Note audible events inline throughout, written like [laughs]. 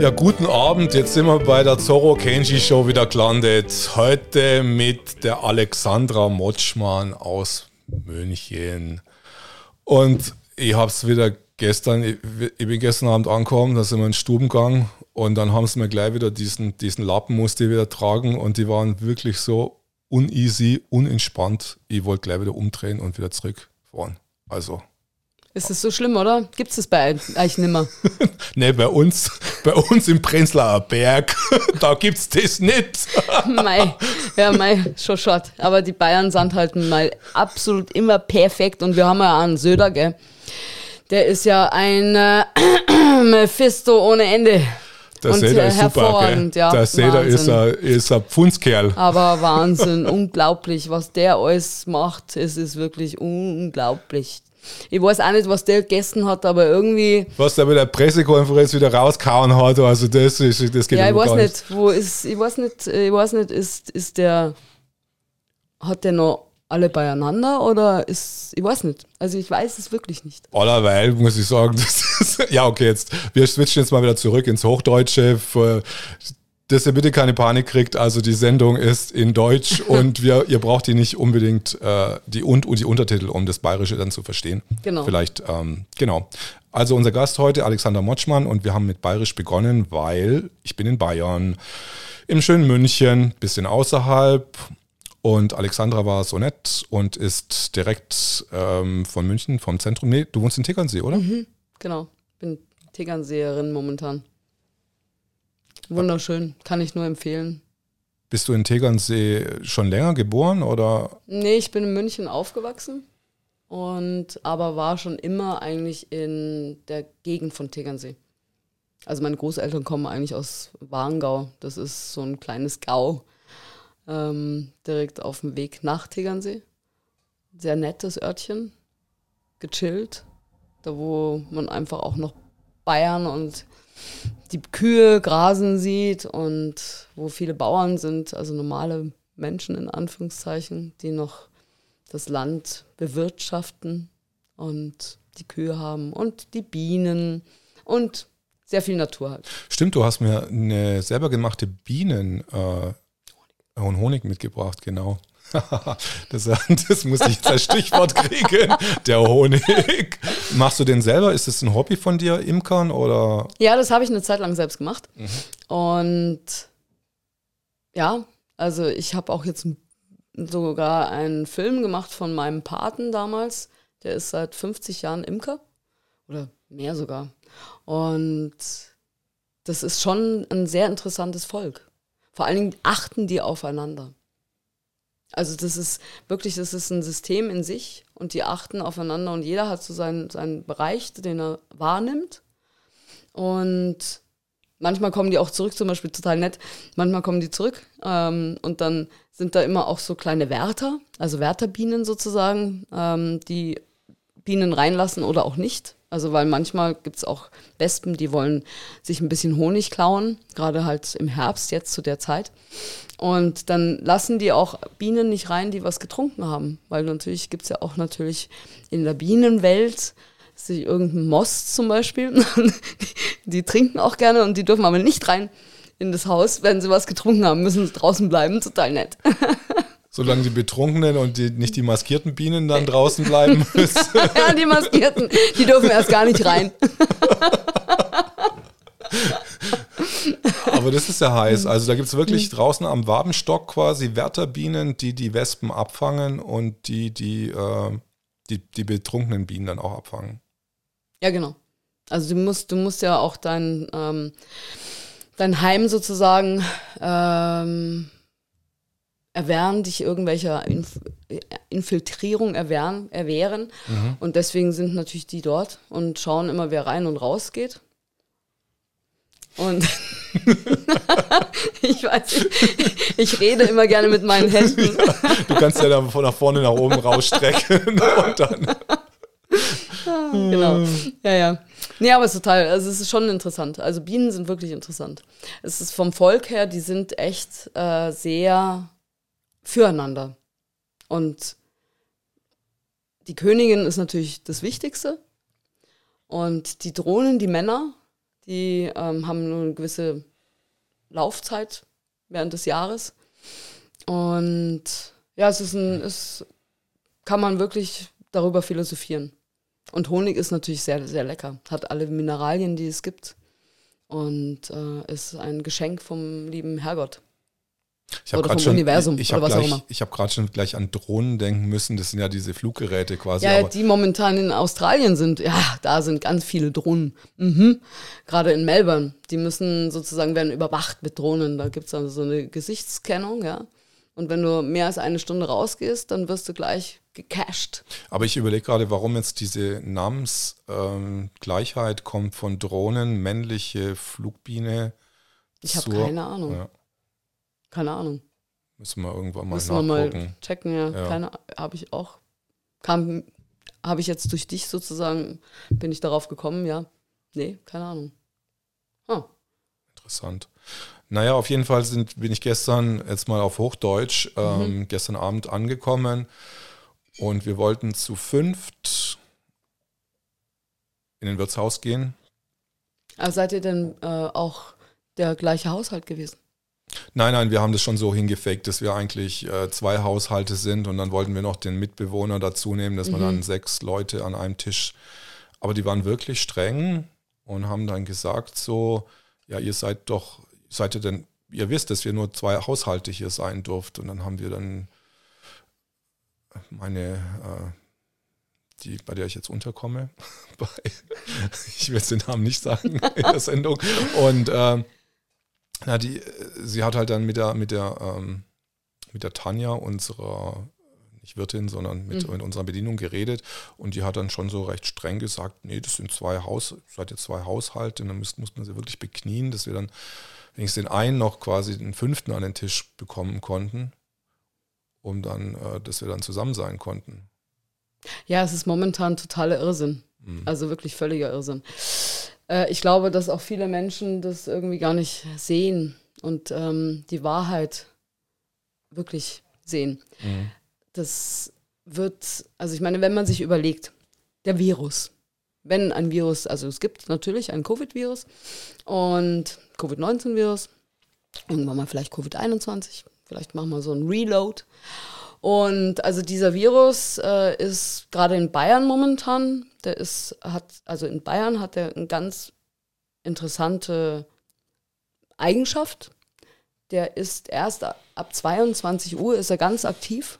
Ja, guten Abend. Jetzt sind wir bei der Zorro Kenji Show wieder gelandet. Heute mit der Alexandra Motschmann aus München. Und ich habe es wieder gestern, ich, ich, bin gestern Abend angekommen, da sind wir in den Stubengang und dann haben sie mir gleich wieder diesen, diesen Lappen musste ich wieder tragen und die waren wirklich so uneasy, unentspannt. Ich wollte gleich wieder umdrehen und wieder zurückfahren. Also ist das so schlimm, oder? Gibt es das bei euch nimmer? [laughs] nee, bei uns, bei uns im Prenzlauer Berg, [laughs] da gibt es das nicht. [laughs] mei, ja, mei, schon schade. Aber die Bayern sind halt mal absolut immer perfekt und wir haben ja einen Söder, gell? Der ist ja ein äh, [clears throat] Mephisto ohne Ende. Der Seder ist super, gell? Ja, der Seder ist ein, ist ein Pfundskerl. Aber Wahnsinn, unglaublich, was der alles macht. Es ist wirklich unglaublich. Ich weiß auch nicht, was der gegessen hat, aber irgendwie. Was der bei der Pressekonferenz wieder rauskauen hat, also das ist, das geht Ja, ich weiß nicht, wo ist, ich weiß nicht, ich weiß nicht, ist, ist der, hat der noch alle beieinander oder ist, ich weiß nicht. Also ich weiß es wirklich nicht. Allerweil muss ich sagen, [laughs] ist, ja okay, jetzt, wir switchen jetzt mal wieder zurück ins Hochdeutsche. Dass ihr bitte keine Panik kriegt. Also die Sendung ist in Deutsch [laughs] und wir, ihr braucht die nicht unbedingt äh, die und, und die Untertitel, um das Bayerische dann zu verstehen. Genau. Vielleicht, ähm, genau. Also unser Gast heute, Alexander Motschmann, und wir haben mit Bayerisch begonnen, weil ich bin in Bayern, im schönen München, bisschen außerhalb. Und Alexandra war so nett und ist direkt ähm, von München, vom Zentrum. Nee, du wohnst in Tegernsee, oder? Mhm, genau, bin Tegernseerin momentan. Wunderschön, kann ich nur empfehlen. Bist du in Tegernsee schon länger geboren oder? Nee, ich bin in München aufgewachsen und aber war schon immer eigentlich in der Gegend von Tegernsee. Also meine Großeltern kommen eigentlich aus Warngau. Das ist so ein kleines Gau ähm, direkt auf dem Weg nach Tegernsee. Sehr nettes Örtchen, gechillt, da wo man einfach auch noch Bayern und die Kühe grasen sieht und wo viele Bauern sind, also normale Menschen in Anführungszeichen, die noch das Land bewirtschaften und die Kühe haben und die Bienen und sehr viel Natur halt. Stimmt, du hast mir eine selber gemachte Bienen äh, und Honig mitgebracht, genau. [laughs] das, das muss ich jetzt als Stichwort [laughs] kriegen. Der Honig. Machst du den selber? Ist das ein Hobby von dir, Imkern oder? Ja, das habe ich eine Zeit lang selbst gemacht. Mhm. Und ja, also ich habe auch jetzt sogar einen Film gemacht von meinem Paten damals. Der ist seit 50 Jahren Imker oder mehr sogar. Und das ist schon ein sehr interessantes Volk. Vor allen Dingen achten die aufeinander. Also das ist wirklich, das ist ein System in sich und die achten aufeinander und jeder hat so seinen, seinen Bereich, den er wahrnimmt. Und manchmal kommen die auch zurück, zum Beispiel total nett, manchmal kommen die zurück ähm, und dann sind da immer auch so kleine Wärter, also Wärterbienen sozusagen, ähm, die Bienen reinlassen oder auch nicht. Also weil manchmal gibt es auch Wespen, die wollen sich ein bisschen Honig klauen, gerade halt im Herbst, jetzt zu der Zeit. Und dann lassen die auch Bienen nicht rein, die was getrunken haben. Weil natürlich gibt es ja auch natürlich in der Bienenwelt sich irgendein Moss zum Beispiel. die, [laughs] die trinken auch gerne und die dürfen aber nicht rein in das Haus, wenn sie was getrunken haben, müssen sie draußen bleiben. Total nett. [laughs] Solange die Betrunkenen und die, nicht die maskierten Bienen dann draußen bleiben müssen. [laughs] ja, die maskierten, die dürfen erst gar nicht rein. [laughs] Aber das ist ja heiß. Also da gibt es wirklich draußen am Wabenstock quasi Wärterbienen, die die Wespen abfangen und die die, äh, die, die betrunkenen Bienen dann auch abfangen. Ja, genau. Also du musst, du musst ja auch dein, ähm, dein Heim sozusagen ähm, erwehren, dich irgendwelcher Inf Infiltrierung erwehren, erwehren. Mhm. Und deswegen sind natürlich die dort und schauen immer, wer rein und raus geht. Und [laughs] ich weiß nicht, ich rede immer gerne mit meinen Händen. du kannst ja dann von nach vorne nach oben rausstrecken [laughs] und dann. genau. Ja, ja. Nee, aber es ist total, also es ist schon interessant. Also Bienen sind wirklich interessant. Es ist vom Volk her, die sind echt äh, sehr füreinander. Und die Königin ist natürlich das Wichtigste. Und die Drohnen, die Männer, Die ähm, haben nur eine gewisse Laufzeit während des Jahres. Und ja, es ist ein, es kann man wirklich darüber philosophieren. Und Honig ist natürlich sehr, sehr lecker. Hat alle Mineralien, die es gibt. Und äh, ist ein Geschenk vom lieben Herrgott. Ich oder vom schon, Universum ich, was gleich, auch immer. Ich habe gerade schon gleich an Drohnen denken müssen. Das sind ja diese Fluggeräte quasi. Ja, die momentan in Australien sind. Ja, da sind ganz viele Drohnen. Mhm. Gerade in Melbourne. Die müssen sozusagen werden überwacht mit Drohnen. Da gibt es also so eine Gesichtskennung, ja. Und wenn du mehr als eine Stunde rausgehst, dann wirst du gleich gecached. Aber ich überlege gerade, warum jetzt diese Namensgleichheit ähm, kommt von Drohnen, männliche Flugbiene. Ich habe keine Ahnung. Ja. Keine Ahnung. Müssen wir irgendwann mal Müssen nachgucken. Wir mal checken, ja. ja. Keine habe ich auch. Kam, habe ich jetzt durch dich sozusagen, bin ich darauf gekommen, ja. Nee, keine Ahnung. Ah. Interessant. Naja, auf jeden Fall sind, bin ich gestern jetzt mal auf Hochdeutsch ähm, mhm. gestern Abend angekommen und wir wollten zu fünft in den Wirtshaus gehen. Also seid ihr denn äh, auch der gleiche Haushalt gewesen? Nein, nein, wir haben das schon so hingefaked, dass wir eigentlich äh, zwei Haushalte sind und dann wollten wir noch den Mitbewohner dazu nehmen, dass mhm. man dann sechs Leute an einem Tisch. Aber die waren wirklich streng und haben dann gesagt so, ja, ihr seid doch, seid ihr denn, ihr wisst, dass wir nur zwei Haushalte hier sein durft. Und dann haben wir dann meine, äh, die, bei der ich jetzt unterkomme, [laughs] [laughs] ich will jetzt den Namen nicht sagen in der Sendung. Und äh, na, die, sie hat halt dann mit der, mit der, ähm, mit der Tanja, unserer, nicht Wirtin, sondern mit, mhm. mit unserer Bedienung geredet und die hat dann schon so recht streng gesagt, nee, das sind zwei Haus, seid ihr zwei Haushalte und dann müssten, mussten wir sie wirklich beknien, dass wir dann wenigstens den einen noch quasi den fünften an den Tisch bekommen konnten, um dann, äh, dass wir dann zusammen sein konnten. Ja, es ist momentan totaler Irrsinn. Mhm. Also wirklich völliger Irrsinn. Äh, ich glaube, dass auch viele Menschen das irgendwie gar nicht sehen und ähm, die Wahrheit wirklich sehen. Mhm. Das wird, also ich meine, wenn man sich überlegt, der Virus, wenn ein Virus, also es gibt natürlich ein Covid-Virus und Covid-19-Virus, irgendwann mal vielleicht Covid-21, vielleicht machen wir so ein Reload. Und also dieser Virus äh, ist gerade in Bayern momentan, der ist, hat, also in Bayern hat er eine ganz interessante Eigenschaft. Der ist erst ab 22 Uhr ist er ganz aktiv.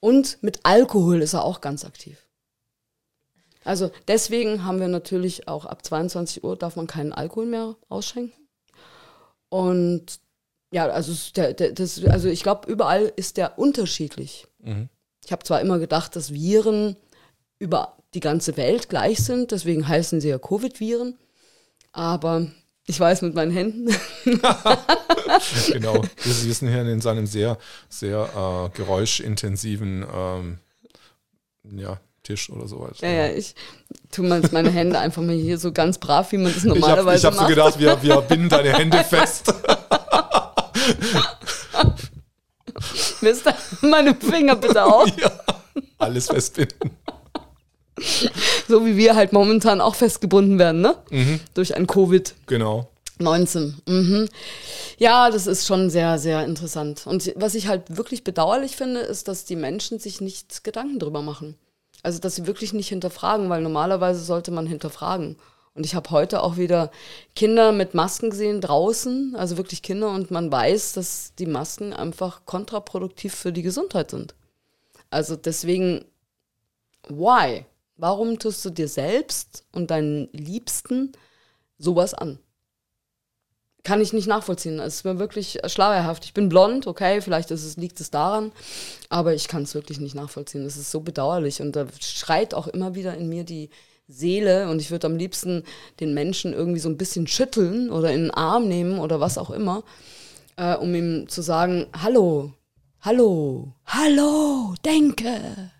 Und mit Alkohol ist er auch ganz aktiv. Also deswegen haben wir natürlich auch ab 22 Uhr darf man keinen Alkohol mehr ausschenken. Und ja, also, der, der, das, also ich glaube, überall ist der unterschiedlich. Mhm. Ich habe zwar immer gedacht, dass Viren über die ganze Welt gleich sind, deswegen heißen sie ja Covid-Viren, aber ich weiß mit meinen Händen. [laughs] genau, wir sitzen hier in seinem sehr, sehr äh, geräuschintensiven ähm, ja, Tisch oder sowas. Ja, ja, ich tue meine Hände einfach mal hier so ganz brav, wie man das normalerweise ich hab, ich macht. Ich habe so gedacht, wir, wir binden deine Hände [laughs] fest. Mister, meine Finger bitte auch. [laughs] Ja, alles festbinden. So wie wir halt momentan auch festgebunden werden, ne? Mhm. Durch ein Covid. Genau. 19. Mhm. Ja, das ist schon sehr, sehr interessant. Und was ich halt wirklich bedauerlich finde, ist, dass die Menschen sich nicht Gedanken drüber machen. Also, dass sie wirklich nicht hinterfragen, weil normalerweise sollte man hinterfragen. Und ich habe heute auch wieder Kinder mit Masken gesehen draußen, also wirklich Kinder, und man weiß, dass die Masken einfach kontraproduktiv für die Gesundheit sind. Also deswegen, why? Warum tust du dir selbst und deinen Liebsten sowas an? Kann ich nicht nachvollziehen. Es ist mir wirklich schlauerhaft. Ich bin blond, okay, vielleicht es, liegt es daran, aber ich kann es wirklich nicht nachvollziehen. Es ist so bedauerlich und da schreit auch immer wieder in mir die, Seele und ich würde am liebsten den Menschen irgendwie so ein bisschen schütteln oder in den Arm nehmen oder was auch immer, äh, um ihm zu sagen, hallo, hallo, hallo, denke,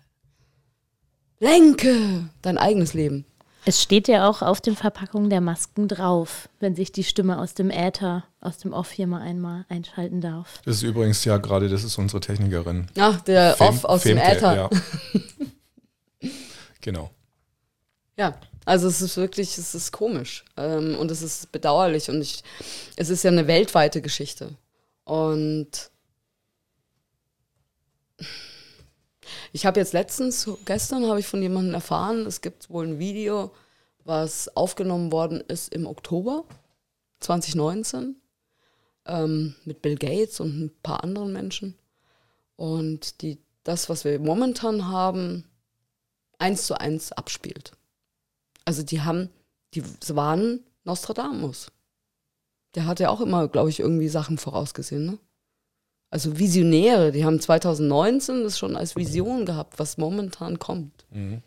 lenke dein eigenes Leben. Es steht ja auch auf den Verpackungen der Masken drauf, wenn sich die Stimme aus dem Äther, aus dem Off hier mal einmal einschalten darf. Das ist übrigens ja gerade, das ist unsere Technikerin. Ach, der Fem Off aus Femke, dem Äther. Ja. [laughs] genau. Ja, also es ist wirklich, es ist komisch ähm, und es ist bedauerlich und ich, es ist ja eine weltweite Geschichte. Und ich habe jetzt letztens, gestern habe ich von jemandem erfahren, es gibt wohl ein Video, was aufgenommen worden ist im Oktober 2019 ähm, mit Bill Gates und ein paar anderen Menschen. Und die, das, was wir momentan haben, eins zu eins abspielt. Also die haben, die waren Nostradamus. Der hat ja auch immer, glaube ich, irgendwie Sachen vorausgesehen, ne? Also Visionäre, die haben 2019 das schon als Vision gehabt, was momentan kommt. Mhm.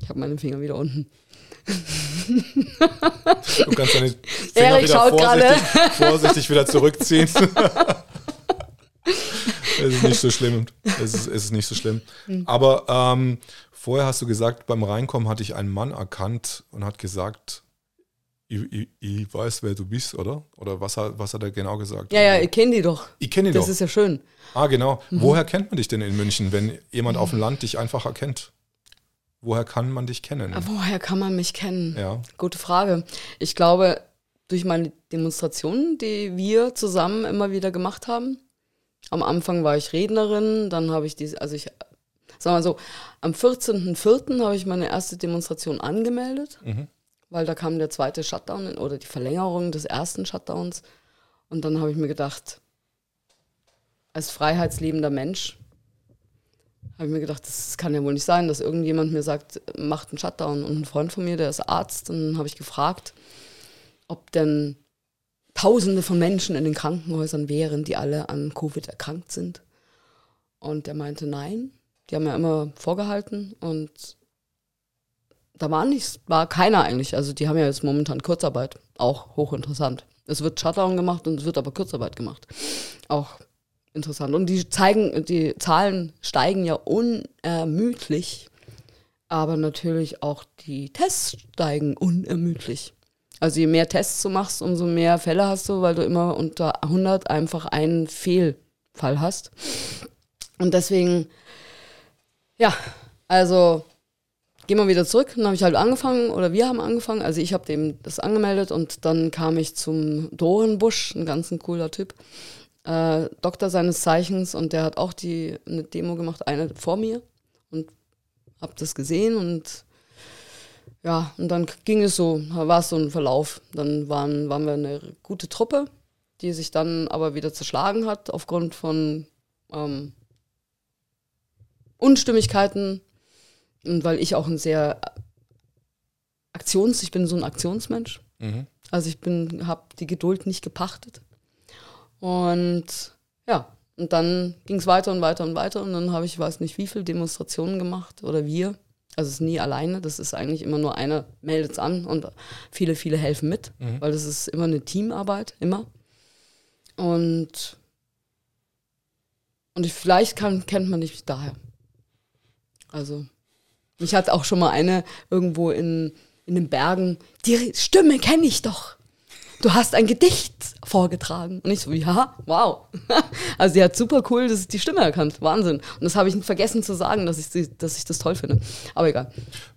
Ich habe meine Finger wieder unten. Du kannst deine [laughs] Finger Erik wieder vorsichtig, vorsichtig, wieder zurückziehen. [laughs] es ist nicht so schlimm. Es ist, es ist nicht so schlimm. Mhm. Aber ähm, vorher hast du gesagt, beim Reinkommen hatte ich einen Mann erkannt und hat gesagt, ich, ich, ich, weiß, wer du bist, oder? Oder was, hat, was hat er genau gesagt? Ja, ja, ich kenne die doch. Ich kenne die das doch. Das ist ja schön. Ah, genau. Mhm. Woher kennt man dich denn in München, wenn jemand mhm. auf dem Land dich einfach erkennt? Woher kann man dich kennen? Woher kann man mich kennen? Ja. Gute Frage. Ich glaube, durch meine Demonstrationen, die wir zusammen immer wieder gemacht haben. Am Anfang war ich Rednerin, dann habe ich diese, also ich, sag mal so, am 14.04. habe ich meine erste Demonstration angemeldet, mhm. Weil da kam der zweite Shutdown oder die Verlängerung des ersten Shutdowns. Und dann habe ich mir gedacht, als freiheitsliebender Mensch habe ich mir gedacht, das kann ja wohl nicht sein, dass irgendjemand mir sagt, macht einen Shutdown. Und ein Freund von mir, der ist Arzt, und dann habe ich gefragt, ob denn Tausende von Menschen in den Krankenhäusern wären, die alle an Covid erkrankt sind. Und der meinte, nein, die haben ja immer vorgehalten und da war nichts, war keiner eigentlich. Also die haben ja jetzt momentan Kurzarbeit, auch hochinteressant. Es wird Shutdown gemacht und es wird aber Kurzarbeit gemacht. Auch interessant. Und die zeigen, die Zahlen steigen ja unermüdlich, aber natürlich auch die Tests steigen unermüdlich. Also je mehr Tests du machst, umso mehr Fälle hast du, weil du immer unter 100 einfach einen Fehlfall hast. Und deswegen, ja, also gehen wir wieder zurück. Dann habe ich halt angefangen, oder wir haben angefangen. Also ich habe dem das angemeldet und dann kam ich zum Dorenbusch, ein ganz ein cooler Typ äh, Doktor seines Zeichens und der hat auch die, eine Demo gemacht, eine vor mir und hab das gesehen und ja, und dann ging es so, war es so ein Verlauf. Dann waren, waren wir eine gute Truppe, die sich dann aber wieder zerschlagen hat aufgrund von ähm, Unstimmigkeiten und weil ich auch ein sehr Aktions, ich bin so ein Aktionsmensch. Mhm. Also ich bin, habe die Geduld nicht gepachtet. Und ja, und dann ging es weiter und weiter und weiter und dann habe ich, weiß nicht, wie viele Demonstrationen gemacht oder wir. Also es ist nie alleine, das ist eigentlich immer nur einer meldet es an und viele, viele helfen mit, mhm. weil das ist immer eine Teamarbeit, immer. Und, und ich, vielleicht kann, kennt man dich daher. Also, mich hat auch schon mal eine irgendwo in, in den Bergen, die Stimme kenne ich doch du hast ein Gedicht vorgetragen. Und ich so, ja, wow. [laughs] Also sie hat super cool das die Stimme erkannt. Wahnsinn. Und das habe ich vergessen zu sagen, dass ich, dass ich das toll finde. Aber egal.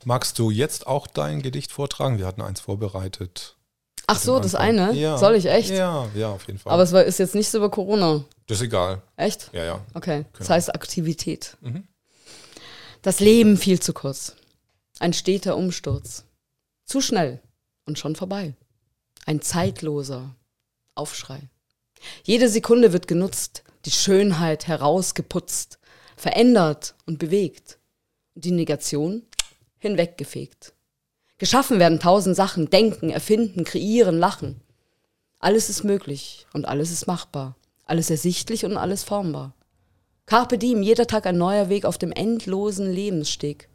Magst du jetzt auch dein Gedicht vortragen? Wir hatten eins vorbereitet. Ach so, das eine? Ja. Soll ich echt? Ja, ja, auf jeden Fall. Aber es war, ist jetzt nicht so über Corona. Das ist egal. Echt? Ja, ja. Okay. Das genau. heißt Aktivität. Mhm. Das Leben viel zu kurz. Ein steter Umsturz. Zu schnell und schon vorbei. Ein zeitloser Aufschrei. Jede Sekunde wird genutzt, die Schönheit herausgeputzt, verändert und bewegt. Die Negation hinweggefegt. Geschaffen werden tausend Sachen, denken, erfinden, kreieren, lachen. Alles ist möglich und alles ist machbar, alles ersichtlich und alles formbar. Carpe diem, jeder Tag ein neuer Weg auf dem endlosen Lebenssteg.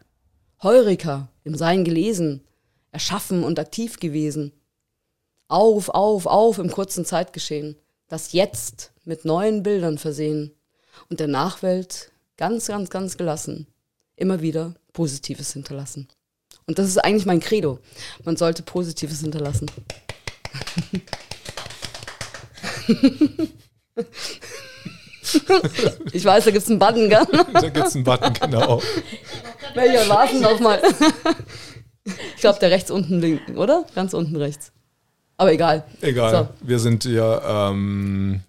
Heurika, im Sein gelesen, erschaffen und aktiv gewesen auf, auf, auf im kurzen Zeitgeschehen. Das Jetzt mit neuen Bildern versehen und der Nachwelt ganz, ganz, ganz gelassen immer wieder Positives hinterlassen. Und das ist eigentlich mein Credo. Man sollte Positives hinterlassen. [laughs] ich weiß, da gibt es einen Button, gell? Da gibt es einen Button, genau. Welcher war es nochmal? Ich glaube, der rechts unten linken, oder? Ganz unten rechts. Aber egal. Egal. Wir sind ja. Ähm,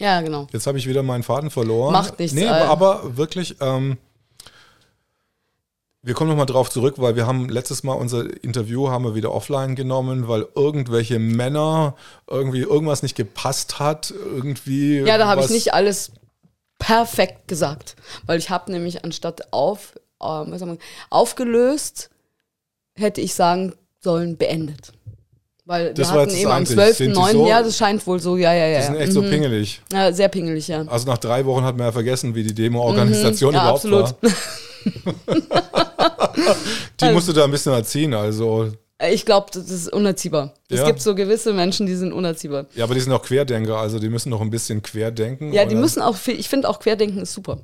Ja, genau. jetzt habe ich wieder meinen Faden verloren. Macht nichts, Nee, äh. aber wirklich. Ähm, wir kommen nochmal drauf zurück, weil wir haben letztes Mal unser Interview haben wir wieder offline genommen, weil irgendwelche Männer irgendwie irgendwas nicht gepasst hat, irgendwie. Ja, da habe ich nicht alles perfekt gesagt. Weil ich habe nämlich anstatt auf, äh, was man, aufgelöst, hätte ich sagen sollen, beendet. Weil Das wir war hatten jetzt eben am Einzige. 12. Sind die 9. so- Ja, das scheint wohl so, ja, ja, ja. Die sind echt so Mhm. pingelig. Ja, sehr pingelig, ja. Also nach drei Wochen hat man ja vergessen, wie die Demo-Organisation Mhm, ja, überhaupt absolut. war. [laughs] Die musst du da ein bisschen erziehen. Also, Ich glaube, das ist unerziehbar. Es Ja. gibt so gewisse Menschen, die sind unerziehbar. ja, aber die sind auch Querdenker, also die müssen noch ein bisschen querdenken. Ja, die müssen auch, viel- ich finde auch Querdenken ist super.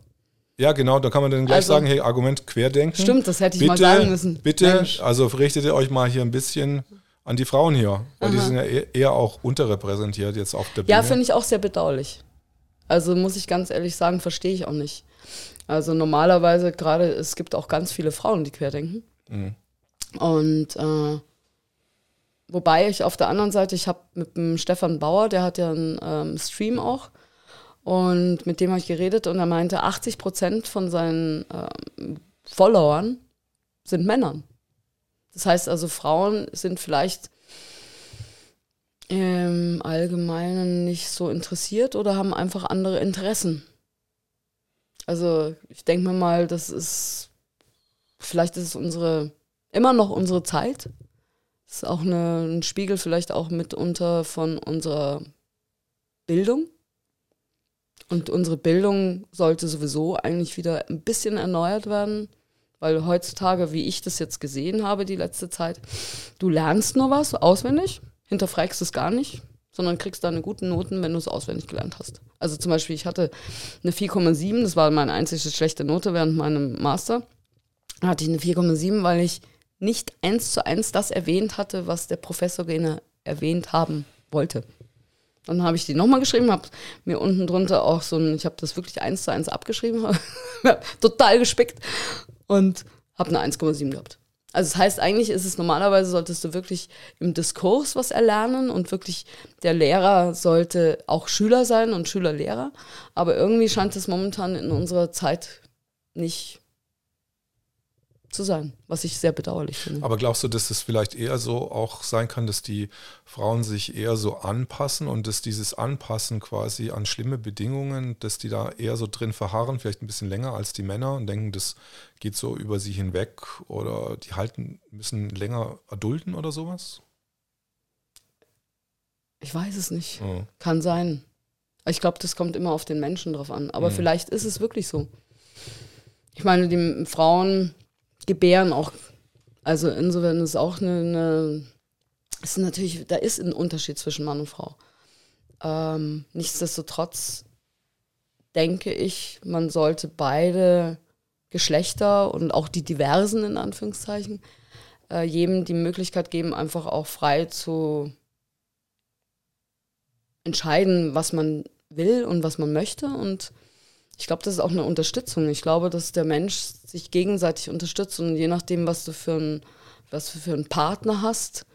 Ja, genau, da kann man dann gleich Also- sagen, hey, Argument Querdenken. Stimmt, das hätte ich bitte, mal sagen müssen. Bitte, Mensch. also richtet ihr euch mal hier ein bisschen an die Frauen hier, weil die sind ja eher, eher auch unterrepräsentiert jetzt auf der Bühne. Ja, finde ich auch sehr bedauerlich. Also muss ich ganz ehrlich sagen, verstehe ich auch nicht. Also normalerweise gerade, es gibt auch ganz viele Frauen, die querdenken. Und äh, wobei ich auf der anderen Seite, ich habe mit dem Stefan Bauer, der hat ja einen ähm, Stream auch, und mit dem habe ich geredet und er meinte, 80 Prozent von seinen ähm, Followern sind Männern. Das heißt also, Frauen sind vielleicht im Allgemeinen nicht so interessiert oder haben einfach andere Interessen. Also ich denke mir mal, das ist, vielleicht ist es unsere, immer noch unsere Zeit. Das ist auch eine, ein Spiegel vielleicht auch mitunter von unserer Bildung. Und unsere Bildung sollte sowieso eigentlich wieder ein bisschen erneuert werden, weil heutzutage, wie ich das jetzt gesehen habe die letzte Zeit, du lernst nur was auswendig, hinterfragst es gar nicht, sondern kriegst deine guten Noten, wenn du es auswendig gelernt hast. Also zum Beispiel, ich hatte eine 4,7, das war meine einzige schlechte Note während meinem Master. Da hatte ich eine 4,7, weil ich nicht eins zu eins das erwähnt hatte, was der Professor gerne erwähnt haben wollte. Dann habe ich die nochmal geschrieben, habe mir unten drunter auch so ein, ich habe das wirklich eins zu eins abgeschrieben, [laughs] total gespickt und habe eine 1,7 gehabt. Also das heißt, eigentlich ist es normalerweise, solltest du wirklich im Diskurs was erlernen und wirklich der Lehrer sollte auch Schüler sein und Schüler-Lehrer. Aber irgendwie scheint es momentan in unserer Zeit nicht zu sein, was ich sehr bedauerlich finde. Aber glaubst du, dass es vielleicht eher so auch sein kann, dass die Frauen sich eher so anpassen und dass dieses Anpassen quasi an schlimme Bedingungen, dass die da eher so drin verharren, vielleicht ein bisschen länger als die Männer und denken, das geht so über sie hinweg oder die halten, müssen länger erdulden oder sowas? Ich weiß es nicht. Ja. Kann sein. Ich glaube, das kommt immer auf den Menschen drauf an. Aber Mhm. vielleicht ist es wirklich so. Ich meine, die Frauen gebären auch. Also insofern ist auch eine, eine ist natürlich, da ist ein Unterschied zwischen Mann und Frau. Ähm, nichtsdestotrotz denke ich, man sollte beide Geschlechter und auch die diversen in Anführungszeichen äh, jedem die Möglichkeit geben, einfach auch frei zu entscheiden, was man will und was man möchte. Und ich glaube, das ist auch eine Unterstützung. Ich glaube, dass der Mensch sich gegenseitig unterstützt und je nachdem, was du für einen, was du für einen Partner hast,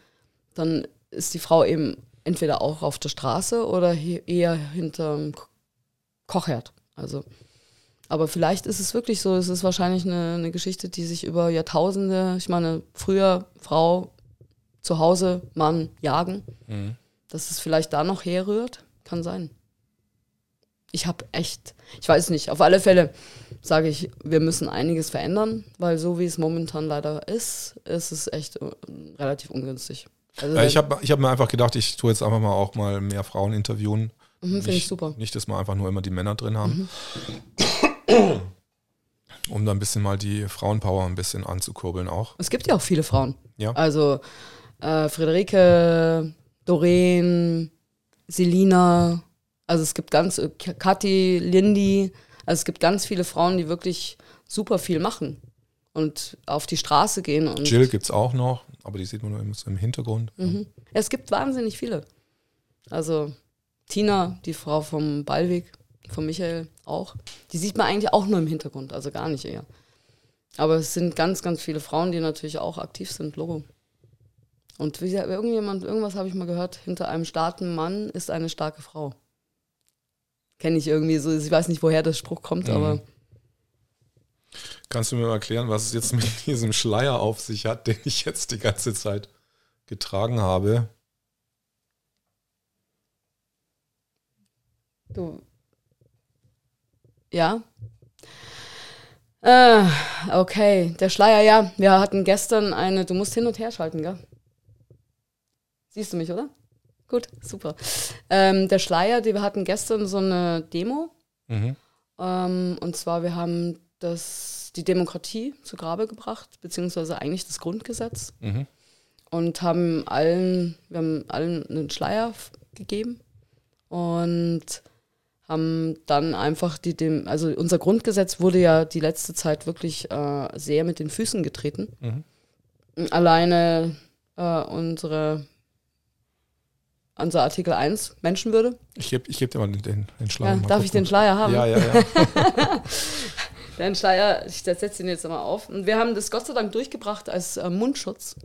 dann ist die Frau eben entweder auch auf der Straße oder he- eher hinterm Ko- Kochherd. Also, aber vielleicht ist es wirklich so, es ist wahrscheinlich eine, eine Geschichte, die sich über Jahrtausende, ich meine, früher Frau zu Hause, Mann jagen, Mhm. dass es vielleicht da noch herrührt, kann sein. Ich habe echt, ich weiß nicht, auf alle Fälle sage ich, wir müssen einiges verändern, weil so wie es momentan leider ist, ist es echt äh, relativ ungünstig. Also ich habe ich hab mir einfach gedacht, ich tue jetzt einfach mal auch mal mehr Frauen interviewen. mhm, finde ich super. Nicht, dass wir einfach nur immer die Männer drin haben. [coughs] Um da ein bisschen mal die Frauenpower ein bisschen anzukurbeln auch. Es gibt ja auch viele Frauen. Ja. Also äh, Friederike, Doreen, Selina, also es gibt ganz, äh, Kathi, Lindy, also es gibt ganz viele Frauen, die wirklich super viel machen und auf die Straße gehen. Und Jill gibt es auch noch, aber die sieht man nur im Hintergrund. Mhm. Es gibt wahnsinnig viele. Also Tina, die Frau vom Ballweg, von Michael auch, die sieht man eigentlich auch nur im Hintergrund, also gar nicht eher. Aber es sind ganz, ganz viele Frauen, die natürlich auch aktiv sind, Logo. Und wie, irgendjemand, irgendwas habe ich mal gehört, hinter einem starken Mann ist eine starke Frau. Kenne ich irgendwie so, ich weiß nicht, woher der Spruch kommt, mhm. aber. Kannst du mir mal erklären, was es jetzt [laughs] mit diesem Schleier auf sich hat, den ich jetzt die ganze Zeit getragen habe? Du. Ja. Äh, okay, der Schleier, ja. Wir hatten gestern eine, du musst hin und her schalten, gell? Siehst du mich, oder? Gut, super. Ähm, der Schleier, die, wir hatten gestern so eine Demo. Mhm. Ähm, und zwar, wir haben das, die Demokratie zu Grabe gebracht, beziehungsweise eigentlich das Grundgesetz. Mhm. Und haben allen, wir haben allen einen Schleier gegeben. Und haben dann einfach die dem, also unser Grundgesetz wurde ja die letzte Zeit wirklich äh, sehr mit den Füßen getreten. Mhm. Alleine äh, unsere unser Artikel 1 Menschenwürde. Ich gebe ich geb dir mal den, den Schleier. Ja, darf gucken. ich den Schleier haben? Ja, ja, ja. [laughs] [laughs] den Schleier, ich setze ihn jetzt mal auf. Und wir haben das Gott sei Dank durchgebracht als äh, Mundschutz.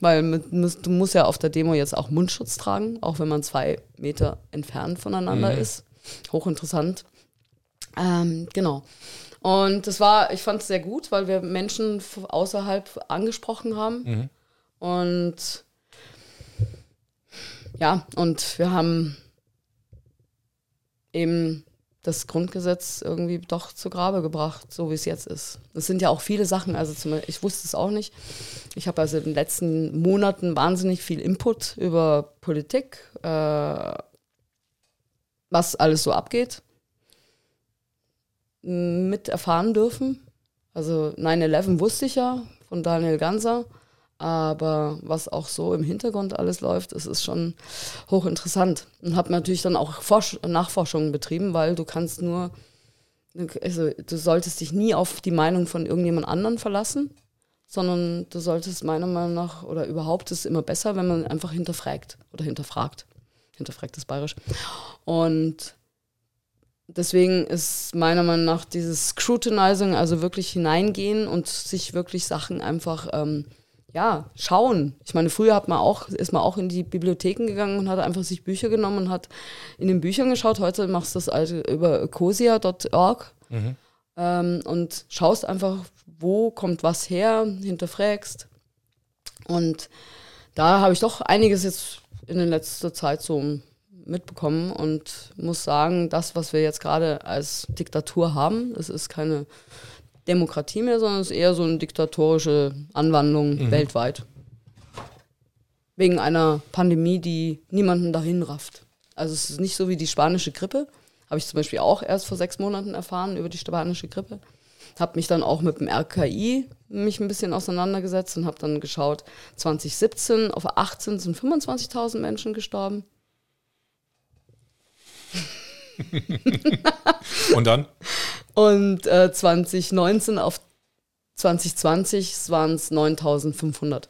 Weil du musst ja auf der Demo jetzt auch Mundschutz tragen, auch wenn man zwei Meter entfernt voneinander mhm. ist. Hochinteressant. Ähm, genau. Und das war, ich fand es sehr gut, weil wir Menschen außerhalb angesprochen haben. Mhm. Und ja, und wir haben eben das Grundgesetz irgendwie doch zu Grabe gebracht, so wie es jetzt ist. Es sind ja auch viele Sachen, also zum, ich wusste es auch nicht. Ich habe also in den letzten Monaten wahnsinnig viel Input über Politik, äh, was alles so abgeht, mit erfahren dürfen. Also 9-11 wusste ich ja von Daniel Ganser, aber was auch so im Hintergrund alles läuft, das ist schon hochinteressant. Und habe natürlich dann auch Forsch Nachforschungen betrieben, weil du kannst nur, also du solltest dich nie auf die Meinung von irgendjemand anderen verlassen, sondern du solltest meiner Meinung nach, oder überhaupt ist es immer besser, wenn man einfach hinterfragt oder hinterfragt hinterfragt das bayerisch. Und deswegen ist meiner Meinung nach dieses Scrutinizing, also wirklich hineingehen und sich wirklich Sachen einfach ähm, ja, schauen. Ich meine, früher hat man auch, ist man auch in die Bibliotheken gegangen und hat einfach sich Bücher genommen und hat in den Büchern geschaut. Heute machst du das also über cosia.org mhm. ähm, und schaust einfach, wo kommt was her, hinterfragst. Und da habe ich doch einiges jetzt in der letzten Zeit so mitbekommen und muss sagen, das, was wir jetzt gerade als Diktatur haben, es ist keine Demokratie mehr, sondern es ist eher so eine diktatorische Anwandlung mhm. weltweit. Wegen einer Pandemie, die niemanden dahin rafft. Also es ist nicht so wie die spanische Grippe. Habe ich zum Beispiel auch erst vor sechs Monaten erfahren über die spanische Grippe. Habe mich dann auch mit dem RKI mich ein bisschen auseinandergesetzt und habe dann geschaut, 2017 auf 18 sind 25.000 Menschen gestorben. [laughs] und dann? [laughs] Und äh, 2019 auf 2020 waren es 9500.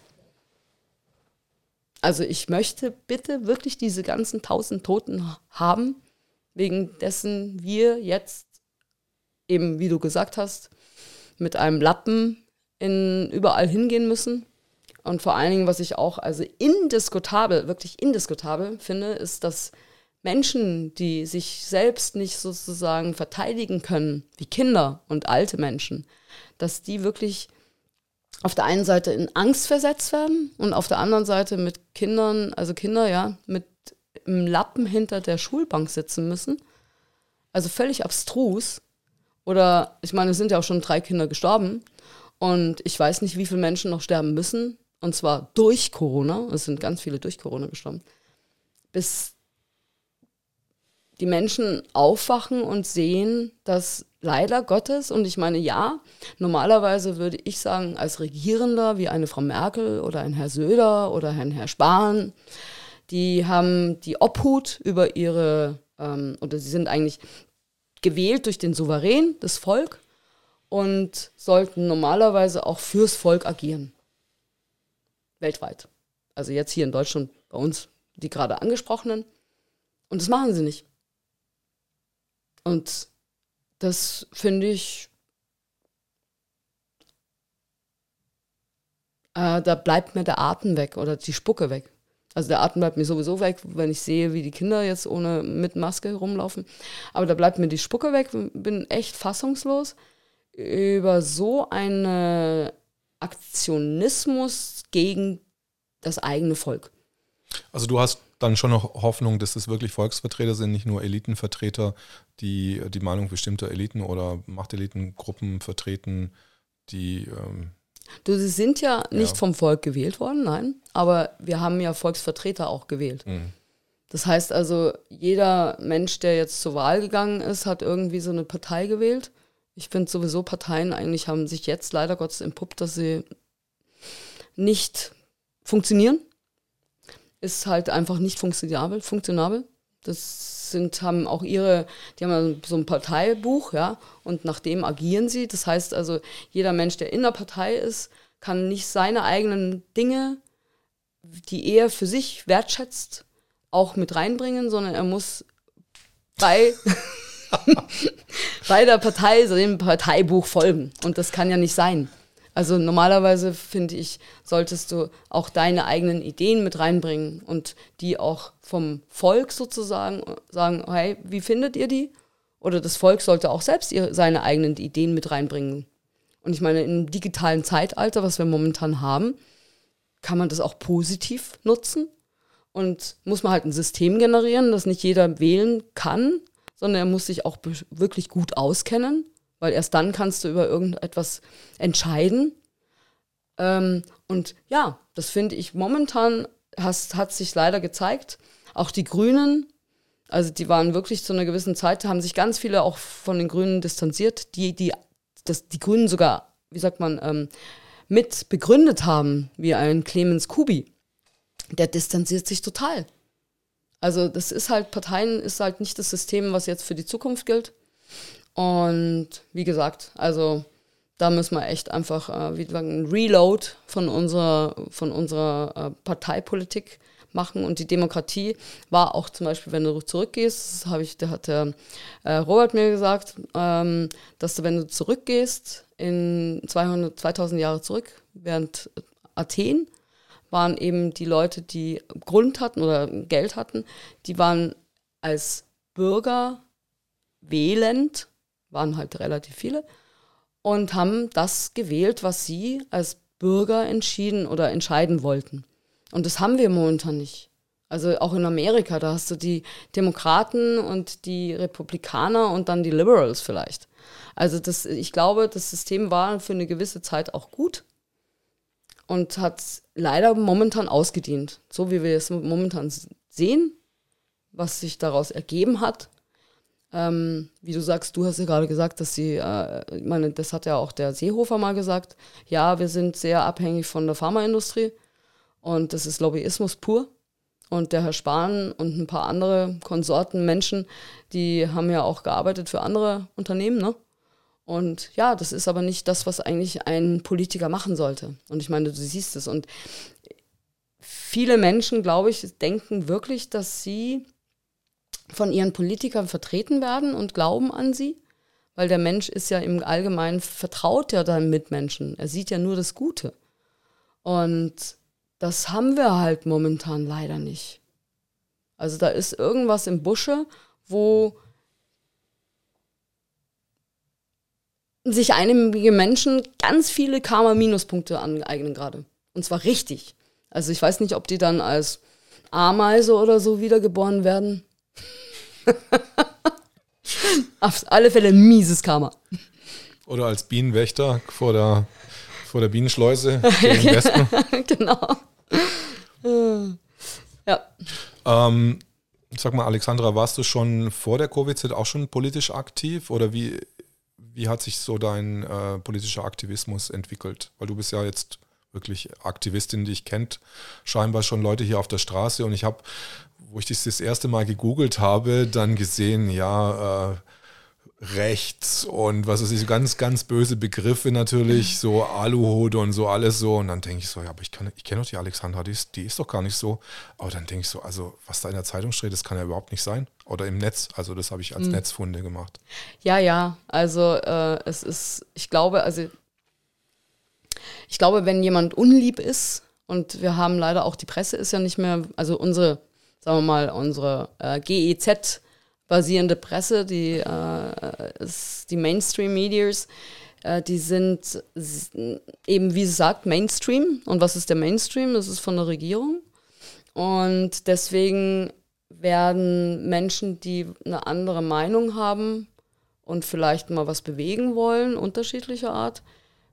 Also ich möchte bitte wirklich diese ganzen 1000 Toten haben, wegen dessen wir jetzt eben, wie du gesagt hast, mit einem Lappen in, überall hingehen müssen. Und vor allen Dingen, was ich auch also indiskutabel, wirklich indiskutabel finde, ist, dass Menschen, die sich selbst nicht sozusagen verteidigen können, wie Kinder und alte Menschen, dass die wirklich auf der einen Seite in Angst versetzt werden und auf der anderen Seite mit Kindern, also Kinder, ja, mit im Lappen hinter der Schulbank sitzen müssen. Also völlig abstrus. Oder ich meine, es sind ja auch schon drei Kinder gestorben. Und ich weiß nicht, wie viele Menschen noch sterben müssen. Und zwar durch Corona. Es sind ganz viele durch Corona gestorben. Bis die Menschen aufwachen und sehen, dass leider Gottes, und ich meine, ja, normalerweise würde ich sagen, als Regierender wie eine Frau Merkel oder ein Herr Söder oder ein Herr Spahn, die haben die Obhut über ihre, ähm, oder sie sind eigentlich gewählt durch den Souverän, das Volk, und sollten normalerweise auch fürs Volk agieren. Weltweit. Also jetzt hier in Deutschland, bei uns, die gerade angesprochenen. Und das machen sie nicht. Und das finde ich äh, da bleibt mir der Atem weg oder die Spucke weg. Also der Atem bleibt mir sowieso weg, wenn ich sehe, wie die Kinder jetzt ohne mit Maske rumlaufen. Aber da bleibt mir die Spucke weg. Bin echt fassungslos über so einen Aktionismus gegen das eigene Volk. Also du hast dann schon noch Hoffnung, dass es wirklich Volksvertreter sind, nicht nur Elitenvertreter, die die Meinung bestimmter Eliten oder Machtelitengruppen vertreten, die ähm Du, sie sind ja nicht ja. vom Volk gewählt worden, nein, aber wir haben ja Volksvertreter auch gewählt. Mhm. Das heißt also, jeder Mensch, der jetzt zur Wahl gegangen ist, hat irgendwie so eine Partei gewählt. Ich finde sowieso, Parteien eigentlich haben sich jetzt leider Gottes entpuppt, dass sie nicht funktionieren. Ist halt einfach nicht funktionabel. funktionabel. Das sind, haben auch ihre, die haben so ein Parteibuch, ja, und nach dem agieren sie. Das heißt also, jeder Mensch, der in der Partei ist, kann nicht seine eigenen Dinge, die er für sich wertschätzt, auch mit reinbringen, sondern er muss bei, [laughs] bei der Partei, so dem Parteibuch folgen. Und das kann ja nicht sein. Also normalerweise finde ich, solltest du auch deine eigenen Ideen mit reinbringen und die auch vom Volk sozusagen sagen, hey, wie findet ihr die? Oder das Volk sollte auch selbst ihre, seine eigenen Ideen mit reinbringen. Und ich meine, im digitalen Zeitalter, was wir momentan haben, kann man das auch positiv nutzen und muss man halt ein System generieren, das nicht jeder wählen kann, sondern er muss sich auch wirklich gut auskennen weil erst dann kannst du über irgendetwas entscheiden. Ähm, und ja, das finde ich momentan has, hat sich leider gezeigt. Auch die Grünen, also die waren wirklich zu einer gewissen Zeit, haben sich ganz viele auch von den Grünen distanziert, die die, das, die Grünen sogar, wie sagt man, ähm, mit begründet haben, wie ein Clemens Kubi. Der distanziert sich total. Also das ist halt, Parteien ist halt nicht das System, was jetzt für die Zukunft gilt. Und wie gesagt, also da müssen wir echt einfach, äh, wie sagen, ein Reload von unserer, von unserer äh, Parteipolitik machen. Und die Demokratie war auch zum Beispiel, wenn du zurückgehst, habe ich, der hat der äh, Robert mir gesagt, ähm, dass du, wenn du zurückgehst in 200, 2000 Jahre zurück, während Athen, waren eben die Leute, die Grund hatten oder Geld hatten, die waren als Bürger wählend waren halt relativ viele, und haben das gewählt, was sie als Bürger entschieden oder entscheiden wollten. Und das haben wir momentan nicht. Also auch in Amerika, da hast du die Demokraten und die Republikaner und dann die Liberals vielleicht. Also das, ich glaube, das System war für eine gewisse Zeit auch gut und hat leider momentan ausgedient. So wie wir es momentan sehen, was sich daraus ergeben hat, ähm, wie du sagst, du hast ja gerade gesagt, dass sie, äh, ich meine, das hat ja auch der Seehofer mal gesagt, ja, wir sind sehr abhängig von der Pharmaindustrie und das ist Lobbyismus pur. Und der Herr Spahn und ein paar andere Konsorten, Menschen, die haben ja auch gearbeitet für andere Unternehmen, ne? Und ja, das ist aber nicht das, was eigentlich ein Politiker machen sollte. Und ich meine, du siehst es. Und viele Menschen, glaube ich, denken wirklich, dass sie von ihren Politikern vertreten werden und glauben an sie, weil der Mensch ist ja im Allgemeinen vertraut ja dann Mitmenschen. Er sieht ja nur das Gute. Und das haben wir halt momentan leider nicht. Also da ist irgendwas im Busche, wo sich einige Menschen ganz viele Karma-Minuspunkte aneignen gerade. Und zwar richtig. Also ich weiß nicht, ob die dann als Ameise oder so wiedergeboren werden. [laughs] Auf alle Fälle mieses Karma. Oder als Bienenwächter vor der, vor der Bienenschleuse [laughs] gegen Wespen. [laughs] genau. Ja. Ähm, sag mal, Alexandra, warst du schon vor der Covid-Zeit auch schon politisch aktiv oder wie, wie hat sich so dein äh, politischer Aktivismus entwickelt? Weil du bist ja jetzt wirklich Aktivistin, die ich kennt, scheinbar schon Leute hier auf der Straße und ich habe wo ich das das erste Mal gegoogelt habe, dann gesehen, ja, äh, rechts und was weiß ich, ganz, ganz böse Begriffe natürlich, so Aluhut und so alles so. Und dann denke ich so, ja, aber ich, ich kenne doch die Alexandra, die ist, die ist doch gar nicht so. Aber dann denke ich so, also was da in der Zeitung steht, das kann ja überhaupt nicht sein. Oder im Netz, also das habe ich als mhm. Netzfunde gemacht. Ja, ja, also äh, es ist, ich glaube, also ich glaube, wenn jemand unlieb ist, und wir haben leider auch, die Presse ist ja nicht mehr, also unsere, sagen wir mal, unsere äh, GEZ basierende Presse, die, äh, die Mainstream-Medias, äh, die sind eben, wie sie sagt, Mainstream. Und was ist der Mainstream? Das ist von der Regierung. Und deswegen werden Menschen, die eine andere Meinung haben und vielleicht mal was bewegen wollen, unterschiedlicher Art,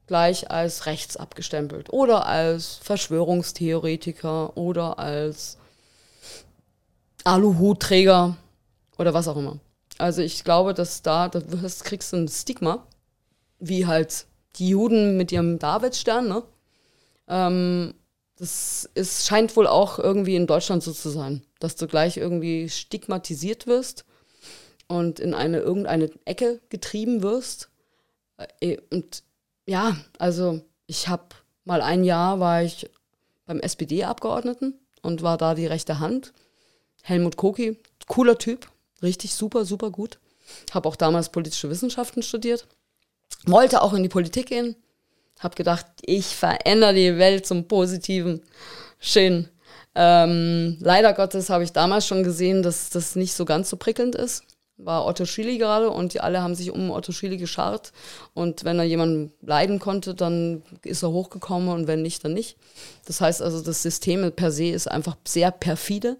gleich als rechts abgestempelt oder als Verschwörungstheoretiker oder als Aluhutträger oder was auch immer. Also ich glaube, dass da, da kriegst du ein Stigma, wie halt die Juden mit ihrem Davidstern, ne? Ähm, das ist, scheint wohl auch irgendwie in Deutschland so zu sein, dass du gleich irgendwie stigmatisiert wirst und in eine irgendeine Ecke getrieben wirst. Äh, und ja, also ich habe mal ein Jahr war ich beim SPD-Abgeordneten und war da die rechte Hand. Helmut Koki, cooler Typ, richtig super, super gut. Habe auch damals politische Wissenschaften studiert. Wollte auch in die Politik gehen. Habe gedacht, ich verändere die Welt zum Positiven. Schön. Ähm, leider Gottes habe ich damals schon gesehen, dass das nicht so ganz so prickelnd ist war Otto Schily gerade und die alle haben sich um Otto Schily geschart. Und wenn er jemanden leiden konnte, dann ist er hochgekommen und wenn nicht, dann nicht. Das heißt also, das System per se ist einfach sehr perfide.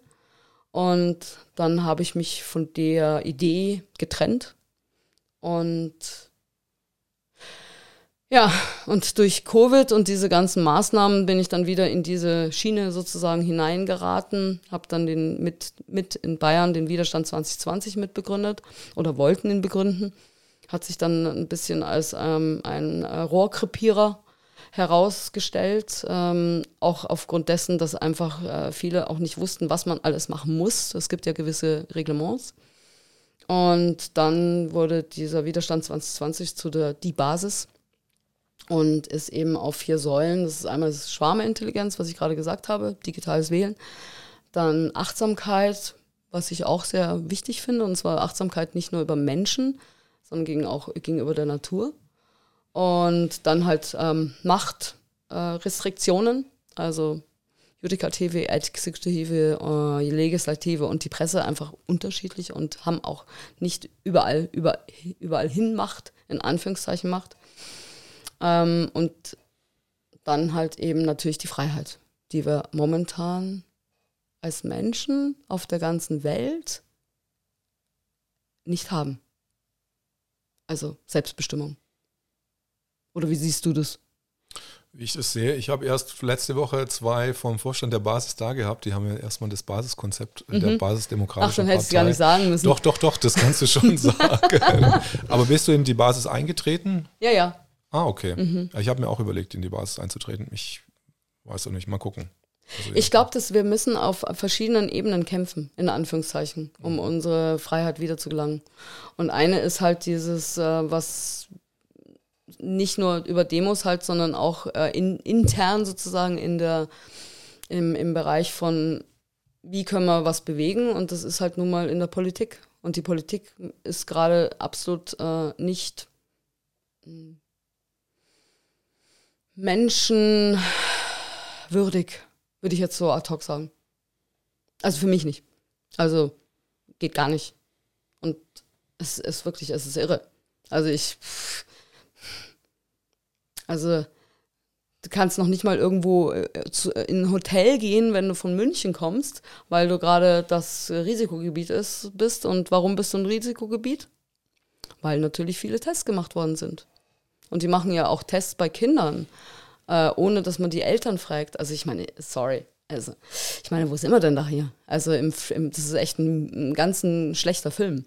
Und dann habe ich mich von der Idee getrennt und ja, und durch Covid und diese ganzen Maßnahmen bin ich dann wieder in diese Schiene sozusagen hineingeraten, habe dann den mit, mit in Bayern den Widerstand 2020 mitbegründet oder wollten ihn begründen. Hat sich dann ein bisschen als ähm, ein äh, Rohrkrepierer herausgestellt, ähm, auch aufgrund dessen, dass einfach äh, viele auch nicht wussten, was man alles machen muss. Es gibt ja gewisse Reglements. Und dann wurde dieser Widerstand 2020 zu der die Basis und ist eben auf vier Säulen. Das ist einmal das Schwarmintelligenz, was ich gerade gesagt habe, digitales Wählen. Dann Achtsamkeit, was ich auch sehr wichtig finde, und zwar Achtsamkeit nicht nur über Menschen, sondern gegen auch gegenüber der Natur. Und dann halt ähm, Machtrestriktionen, äh, also Judikative, Exekutive, äh, Legislative und die Presse einfach unterschiedlich und haben auch nicht überall, über, überall hin Macht, in Anführungszeichen Macht. Ähm, und dann halt eben natürlich die Freiheit, die wir momentan als Menschen auf der ganzen Welt nicht haben. Also Selbstbestimmung. Oder wie siehst du das? Wie ich das sehe, ich habe erst letzte Woche zwei vom Vorstand der Basis da gehabt. Die haben ja erstmal das Basiskonzept mhm. der Basisdemokratischen Ach, dann hättest du gar nicht sagen müssen. Doch, doch, doch, das kannst du schon [laughs] sagen. Aber bist du in die Basis eingetreten? Ja, ja. Ah, okay. Mhm. Ich habe mir auch überlegt, in die Basis einzutreten. Ich weiß auch nicht, mal gucken. Also ich glaube, dass wir müssen auf verschiedenen Ebenen kämpfen, in Anführungszeichen, um mhm. unsere Freiheit wieder zu gelangen. Und eine ist halt dieses, äh, was nicht nur über Demos halt, sondern auch äh, in, intern sozusagen in der, im, im Bereich von, wie können wir was bewegen. Und das ist halt nun mal in der Politik. Und die Politik ist gerade absolut äh, nicht hm, menschenwürdig, würde ich jetzt so ad hoc sagen. Also für mich nicht. Also geht gar nicht. Und es ist wirklich, es ist irre. Also ich, also du kannst noch nicht mal irgendwo äh, zu, in ein Hotel gehen, wenn du von München kommst, weil du gerade das Risikogebiet ist, bist. Und warum bist du ein Risikogebiet? Weil natürlich viele Tests gemacht worden sind. Und die machen ja auch Tests bei Kindern, äh, ohne dass man die Eltern fragt. Also ich meine, sorry. Also, ich meine, wo sind wir denn da hier? Also, im, im, das ist echt ein, ein ganz ein schlechter Film.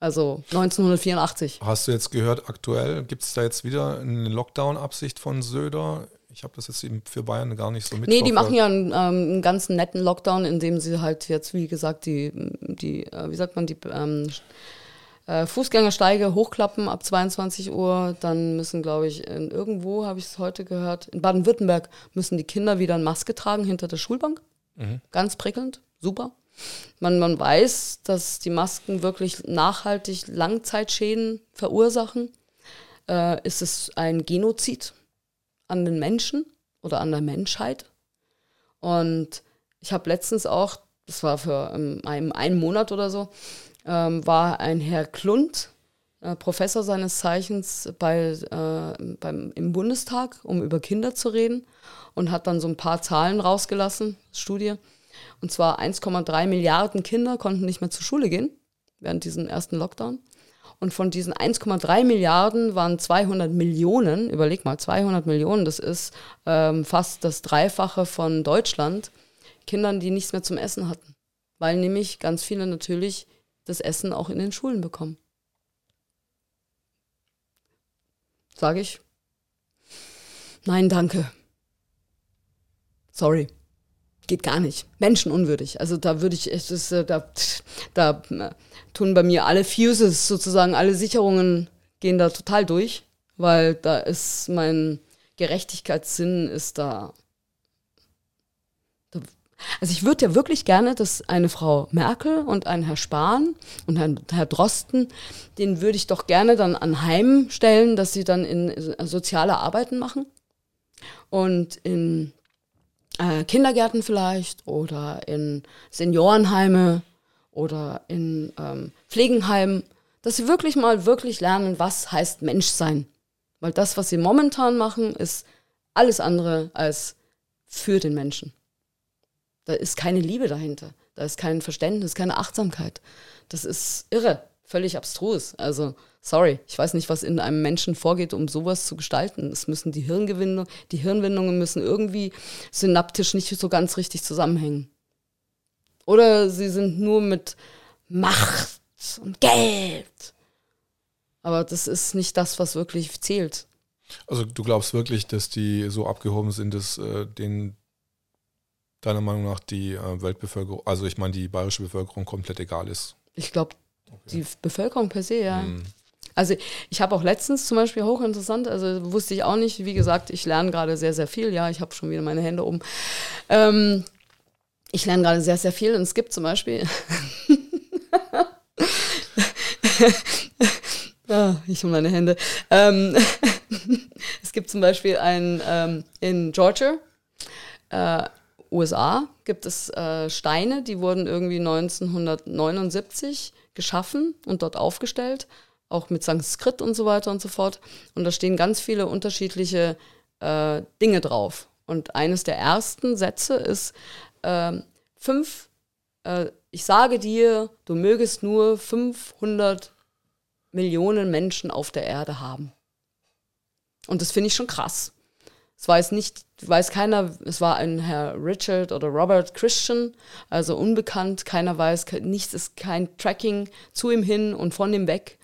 Also 1984. Hast du jetzt gehört, aktuell gibt es da jetzt wieder eine Lockdown-Absicht von Söder? Ich habe das jetzt eben für Bayern gar nicht so mit. Nee, die machen ja einen, ähm, einen ganz netten Lockdown, indem sie halt jetzt, wie gesagt, die, die äh, wie sagt man, die ähm, äh, Fußgängersteige hochklappen ab 22 Uhr. Dann müssen, glaube ich, in, irgendwo habe ich es heute gehört, in Baden-Württemberg müssen die Kinder wieder eine Maske tragen hinter der Schulbank. Mhm. Ganz prickelnd, super. Man, man weiß, dass die Masken wirklich nachhaltig Langzeitschäden verursachen. Äh, ist es ein Genozid? an den Menschen oder an der Menschheit. Und ich habe letztens auch, das war für ähm, einen, einen Monat oder so, ähm, war ein Herr Klund, äh, Professor seines Zeichens bei, äh, beim, im Bundestag, um über Kinder zu reden und hat dann so ein paar Zahlen rausgelassen, Studie. Und zwar 1,3 Milliarden Kinder konnten nicht mehr zur Schule gehen während diesem ersten Lockdown. Und von diesen 1,3 Milliarden waren 200 Millionen, überleg mal, 200 Millionen, das ist ähm, fast das Dreifache von Deutschland, Kindern, die nichts mehr zum Essen hatten. Weil nämlich ganz viele natürlich das Essen auch in den Schulen bekommen. Sage ich, nein, danke. Sorry. Geht gar nicht. Menschenunwürdig. Also da würde ich, es ist, äh, da, da äh, tun bei mir alle Fuses sozusagen, alle Sicherungen gehen da total durch, weil da ist mein Gerechtigkeitssinn ist da also ich würde ja wirklich gerne, dass eine Frau Merkel und ein Herr Spahn und ein Herr Drosten, den würde ich doch gerne dann an Heim stellen, dass sie dann in äh, soziale Arbeiten machen und in äh, Kindergärten vielleicht oder in Seniorenheime oder in ähm, Pflegenheimen, dass sie wirklich mal wirklich lernen, was heißt Menschsein. Weil das, was sie momentan machen, ist alles andere als für den Menschen. Da ist keine Liebe dahinter. Da ist kein Verständnis, keine Achtsamkeit. Das ist irre, völlig abstrus. Also, sorry, ich weiß nicht, was in einem Menschen vorgeht, um sowas zu gestalten. Es müssen die Hirngewinnung, die Hirnwindungen müssen irgendwie synaptisch nicht so ganz richtig zusammenhängen. Oder sie sind nur mit Macht und Geld. Aber das ist nicht das, was wirklich zählt. Also du glaubst wirklich, dass die so abgehoben sind, dass äh, denen deiner Meinung nach die äh, Weltbevölkerung, also ich meine die bayerische Bevölkerung komplett egal ist? Ich glaube, okay. die Bevölkerung per se, ja. Mhm. Also ich habe auch letztens zum Beispiel hochinteressant, also wusste ich auch nicht, wie gesagt, ich lerne gerade sehr, sehr viel, ja, ich habe schon wieder meine Hände oben. Ähm, ich lerne gerade sehr, sehr viel und es gibt zum Beispiel, [laughs] ah, ich und meine Hände, ähm, [laughs] es gibt zum Beispiel ein, ähm, in Georgia, äh, USA gibt es äh, Steine, die wurden irgendwie 1979 geschaffen und dort aufgestellt, auch mit Sanskrit und so weiter und so fort. Und da stehen ganz viele unterschiedliche äh, Dinge drauf. Und eines der ersten Sätze ist, äh, fünf, äh, ich sage dir, du mögest nur 500 Millionen Menschen auf der Erde haben. Und das finde ich schon krass. Es weiß nicht, weiß keiner, es war ein Herr Richard oder Robert Christian, also unbekannt, keiner weiß, nichts ist kein Tracking zu ihm hin und von ihm weg,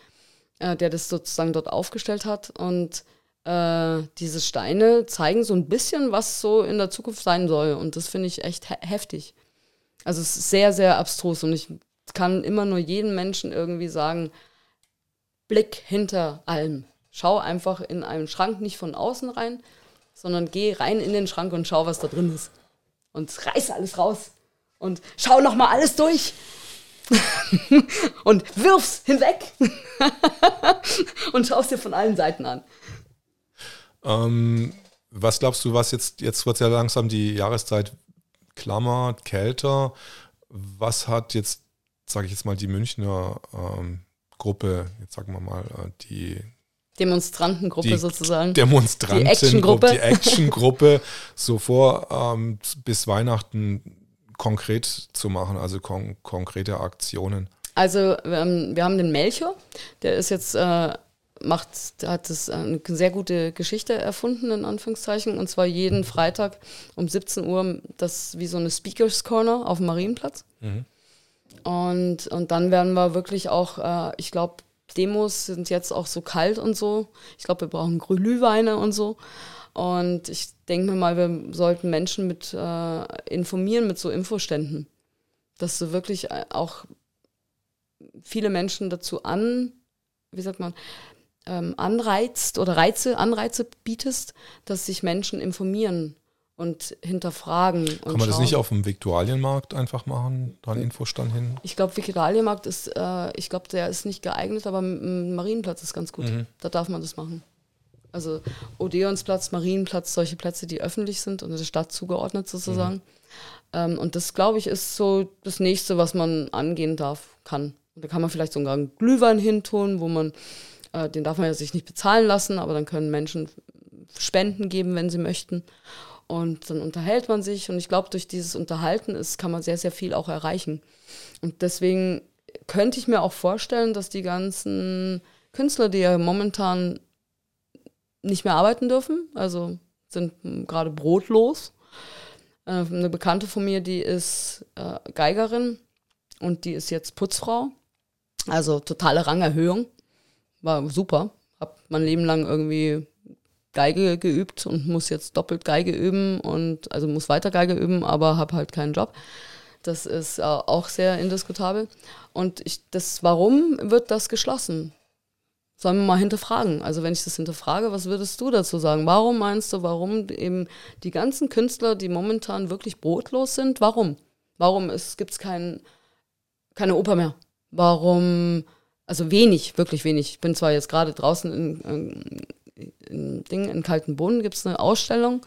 äh, der das sozusagen dort aufgestellt hat. Und äh, diese Steine zeigen so ein bisschen, was so in der Zukunft sein soll. Und das finde ich echt he heftig. Also es ist sehr, sehr abstrus und ich kann immer nur jedem Menschen irgendwie sagen, Blick hinter allem. Schau einfach in einen Schrank nicht von außen rein, sondern geh rein in den Schrank und schau, was da drin ist. Und reiß alles raus. Und schau nochmal alles durch. [laughs] und wirf's hinweg. [laughs] und schaust dir von allen Seiten an. Ähm, was glaubst du, was jetzt, jetzt wird ja langsam die Jahreszeit klammer, kälter. Was hat jetzt, sage ich jetzt mal, die Münchner ähm, Gruppe, jetzt sagen wir mal, äh, die Demonstrantengruppe die sozusagen. Demonstrantengruppe, die Actiongruppe, die Actiongruppe [laughs] so vor ähm, bis Weihnachten konkret zu machen, also kon konkrete Aktionen. Also ähm, wir haben den Melchior, der ist jetzt äh, macht, hat das eine sehr gute Geschichte erfunden in Anführungszeichen und zwar jeden Freitag um 17 Uhr das wie so eine Speakers Corner auf dem Marienplatz. Mhm. Und, und dann werden wir wirklich auch, äh, ich glaube, Demos sind jetzt auch so kalt und so. Ich glaube, wir brauchen Glühweine und so. Und ich denke mir mal, wir sollten Menschen mit äh, informieren mit so Infoständen. Dass du wirklich äh, auch viele Menschen dazu an, wie sagt man, ähm, anreizt oder Reize, Anreize bietest, dass sich Menschen informieren und hinterfragen. Und Kann man schauen. das nicht auf dem Viktualienmarkt einfach machen, da einen Infostand hin? Ich glaube, Viktualienmarkt ist, äh, ich glaube, der ist nicht geeignet, aber Marienplatz ist ganz gut. Mhm. Da darf man das machen. Also Odeonsplatz, Marienplatz, solche Plätze, die öffentlich sind und der Stadt zugeordnet sozusagen. Mhm. Ähm, und das, glaube ich, ist so das Nächste, was man angehen darf, kann. Und da kann man vielleicht sogar einen Glühwein hintun, wo man, äh, den darf man ja sich nicht bezahlen lassen, aber dann können Menschen Spenden geben, wenn sie möchten. Und dann unterhält man sich. Und ich glaube, durch dieses Unterhalten ist, kann man sehr, sehr viel auch erreichen. Und deswegen könnte ich mir auch vorstellen, dass die ganzen Künstler, die ja momentan nicht mehr arbeiten dürfen, also sind gerade brotlos. Äh, eine Bekannte von mir, die ist äh, Geigerin und die ist jetzt Putzfrau. Also totale Rangerhöhung. War super. Hab mein Leben lang irgendwie Geige geübt und muss jetzt doppelt Geige üben und also muss weiter Geige üben, aber habe halt keinen Job. Das ist äh, auch sehr indiskutabel. Und ich, das, warum wird das geschlossen? Sollen wir mal hinterfragen. Also wenn ich das hinterfrage, was würdest du dazu sagen? Warum meinst du, warum eben die ganzen Künstler, die momentan wirklich brotlos sind, warum? Warum gibt es kein, keine Oper mehr? Warum, also wenig, wirklich wenig. Ich bin zwar jetzt gerade draußen in, in, in, Ding, in Kaltenboden, gibt es eine Ausstellung,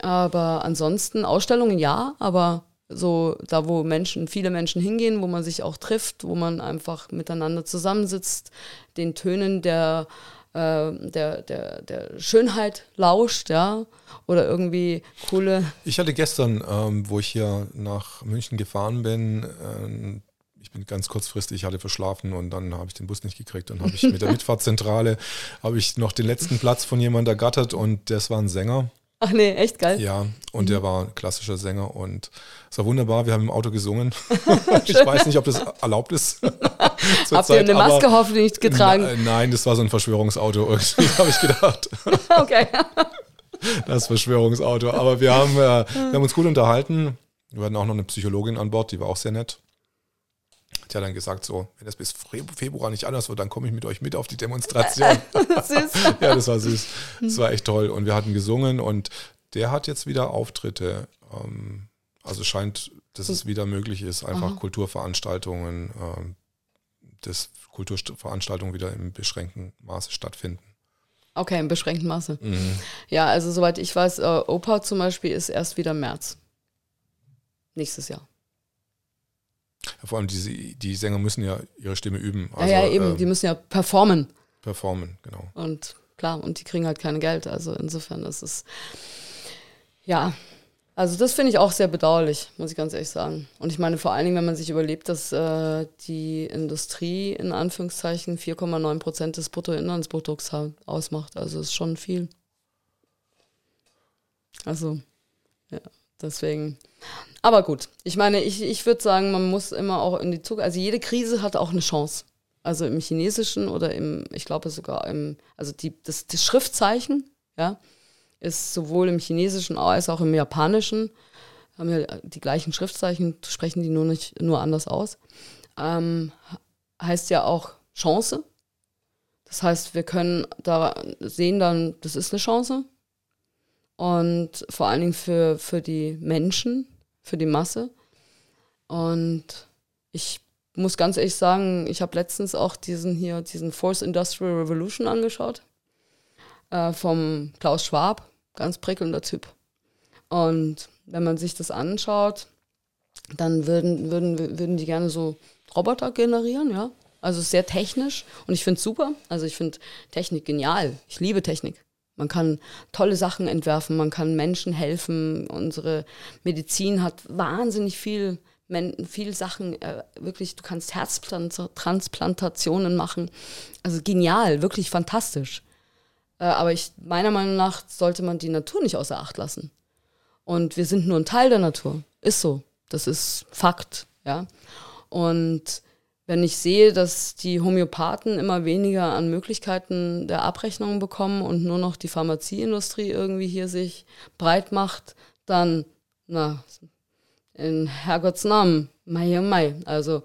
aber ansonsten, Ausstellungen ja, aber so da, wo Menschen, viele Menschen hingehen, wo man sich auch trifft, wo man einfach miteinander zusammensitzt, den Tönen der, äh, der, der, der Schönheit lauscht, ja, oder irgendwie coole. Ich hatte gestern, ähm, wo ich hier nach München gefahren bin, äh, ich bin ganz kurzfristig, ich hatte verschlafen und dann habe ich den Bus nicht gekriegt und habe ich mit der [laughs] Mitfahrzentrale habe ich noch den letzten Platz von jemandem ergattert und das war ein Sänger. [laughs] Ach nee, echt geil. Ja, und mhm. der war klassischer Sänger und es war wunderbar. Wir haben im Auto gesungen. [laughs] [laughs] ich weiß nicht, ob das erlaubt ist. Habt ihr eine Maske hoffentlich getragen? Na, nein, das war so ein Verschwörungsauto, habe ich gedacht. okay. Das Verschwörungsauto. Aber wir haben, äh, wir haben uns gut unterhalten. Wir hatten auch noch eine Psychologin an Bord, die war auch sehr nett. Die hat dann gesagt, so, wenn das bis Februar nicht anders wird, dann komme ich mit euch mit auf die Demonstration. [laughs] süß. [laughs] ja, das war süß. Das war echt toll. Und wir hatten gesungen und der hat jetzt wieder Auftritte. Ähm, also scheint, dass es wieder möglich ist, einfach Aha. Kulturveranstaltungen, ähm, dass Kulturveranstaltungen wieder im beschränkten Maße stattfinden. Okay, im beschränkten Maße. Mhm. Ja, also soweit ich weiß, äh, Opa zum Beispiel ist erst wieder März. Nächstes Jahr. Vor allem die, die Sänger müssen ja ihre Stimme üben. Also, ja, ja, eben, ähm, die müssen ja performen. Performen, genau. Und klar, und die kriegen halt kein Geld. Also insofern ist es, ja, also das finde ich auch sehr bedauerlich, muss ich ganz ehrlich sagen. Und ich meine vor allen Dingen, wenn man sich überlebt, dass äh, die Industrie in Anführungszeichen 4,9 Prozent des Bruttoinlandsprodukts ausmacht. Also ist schon viel. Also, ja, deswegen. Aber gut, ich meine, ich, ich würde sagen, man muss immer auch in die Zukunft, also jede Krise hat auch eine Chance. Also im Chinesischen oder im, ich glaube sogar im, also die, das, das Schriftzeichen, ja, ist sowohl im Chinesischen als auch im Japanischen, haben ja die gleichen Schriftzeichen, sprechen die nur nicht nur anders aus. Ähm, heißt ja auch Chance. Das heißt, wir können da sehen dann, das ist eine Chance. Und vor allen Dingen für, für die Menschen, für die Masse. Und ich muss ganz ehrlich sagen, ich habe letztens auch diesen hier, diesen Force Industrial Revolution angeschaut. Äh, vom Klaus Schwab, ganz prickelnder Typ. Und wenn man sich das anschaut, dann würden, würden, würden die gerne so Roboter generieren, ja. Also sehr technisch und ich finde es super. Also ich finde Technik genial. Ich liebe Technik. Man kann tolle Sachen entwerfen, man kann Menschen helfen. Unsere Medizin hat wahnsinnig viel, viel Sachen, äh, wirklich, du kannst Herztransplantationen machen. Also genial, wirklich fantastisch. Äh, aber ich, meiner Meinung nach sollte man die Natur nicht außer Acht lassen. Und wir sind nur ein Teil der Natur. Ist so. Das ist Fakt, ja. Und wenn ich sehe, dass die Homöopathen immer weniger an Möglichkeiten der Abrechnung bekommen und nur noch die Pharmazieindustrie irgendwie hier sich breit macht, dann, na, in Herrgotts Namen, Mai und Mai. Also,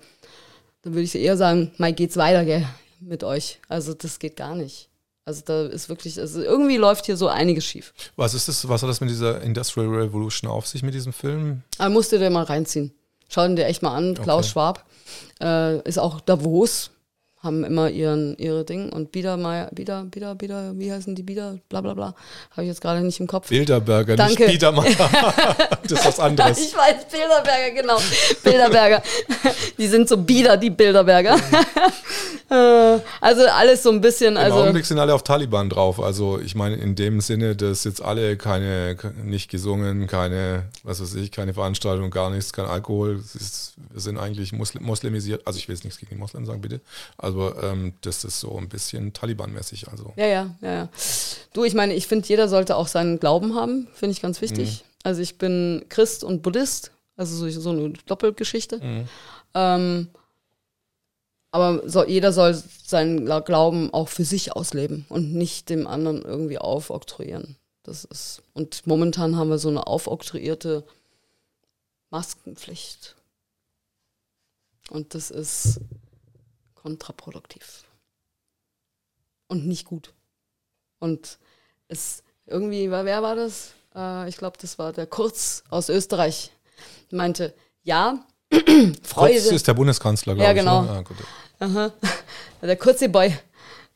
dann würde ich eher sagen, Mai geht's weiter, gell, mit euch. Also, das geht gar nicht. Also da ist wirklich, also irgendwie läuft hier so einiges schief. Was ist das, was hat das mit dieser Industrial Revolution auf sich mit diesem Film? Ah, musst du dir mal reinziehen. Schau ihn dir echt mal an, Klaus okay. Schwab. Äh, ist auch Davos, haben immer ihren, ihre Ding und Biedermeier, Bieder, Bieder, Bieder, wie heißen die Bieder, bla bla bla, habe ich jetzt gerade nicht im Kopf. Bilderberger, Danke. nicht Biedermeier. [laughs] das ist was anderes. Ich weiß, Bilderberger, genau. Bilderberger. Die sind so Bieder, die Bilderberger. [laughs] Äh, also alles so ein bisschen, Im also. Augenblick sind alle auf Taliban drauf. Also ich meine in dem Sinne, dass jetzt alle keine, nicht gesungen, keine, was weiß ich, keine Veranstaltung, gar nichts, kein Alkohol. Es ist, wir sind eigentlich Muslim, muslimisiert. Also ich will jetzt nichts gegen die Muslimen sagen, bitte. Also ähm, das ist so ein bisschen Taliban-mäßig. Also Ja, ja, ja, ja. Du, ich meine, ich finde, jeder sollte auch seinen Glauben haben, finde ich ganz wichtig. Also ich bin Christ und Buddhist, also so, so eine Doppelgeschichte. Ähm, aber so, jeder soll seinen Gla- Glauben auch für sich ausleben und nicht dem anderen irgendwie aufoktroyieren. Das ist, und momentan haben wir so eine aufoktroyierte Maskenpflicht. Und das ist kontraproduktiv. Und nicht gut. Und es irgendwie, war- wer war das? Äh, ich glaube, das war der Kurz aus Österreich. Meinte, ja, [clears throat] Freude. Kurz ist der Bundeskanzler, glaube Ja, ich. genau. Ne? Ah, gut. Aha. [laughs] Der kurze Boy.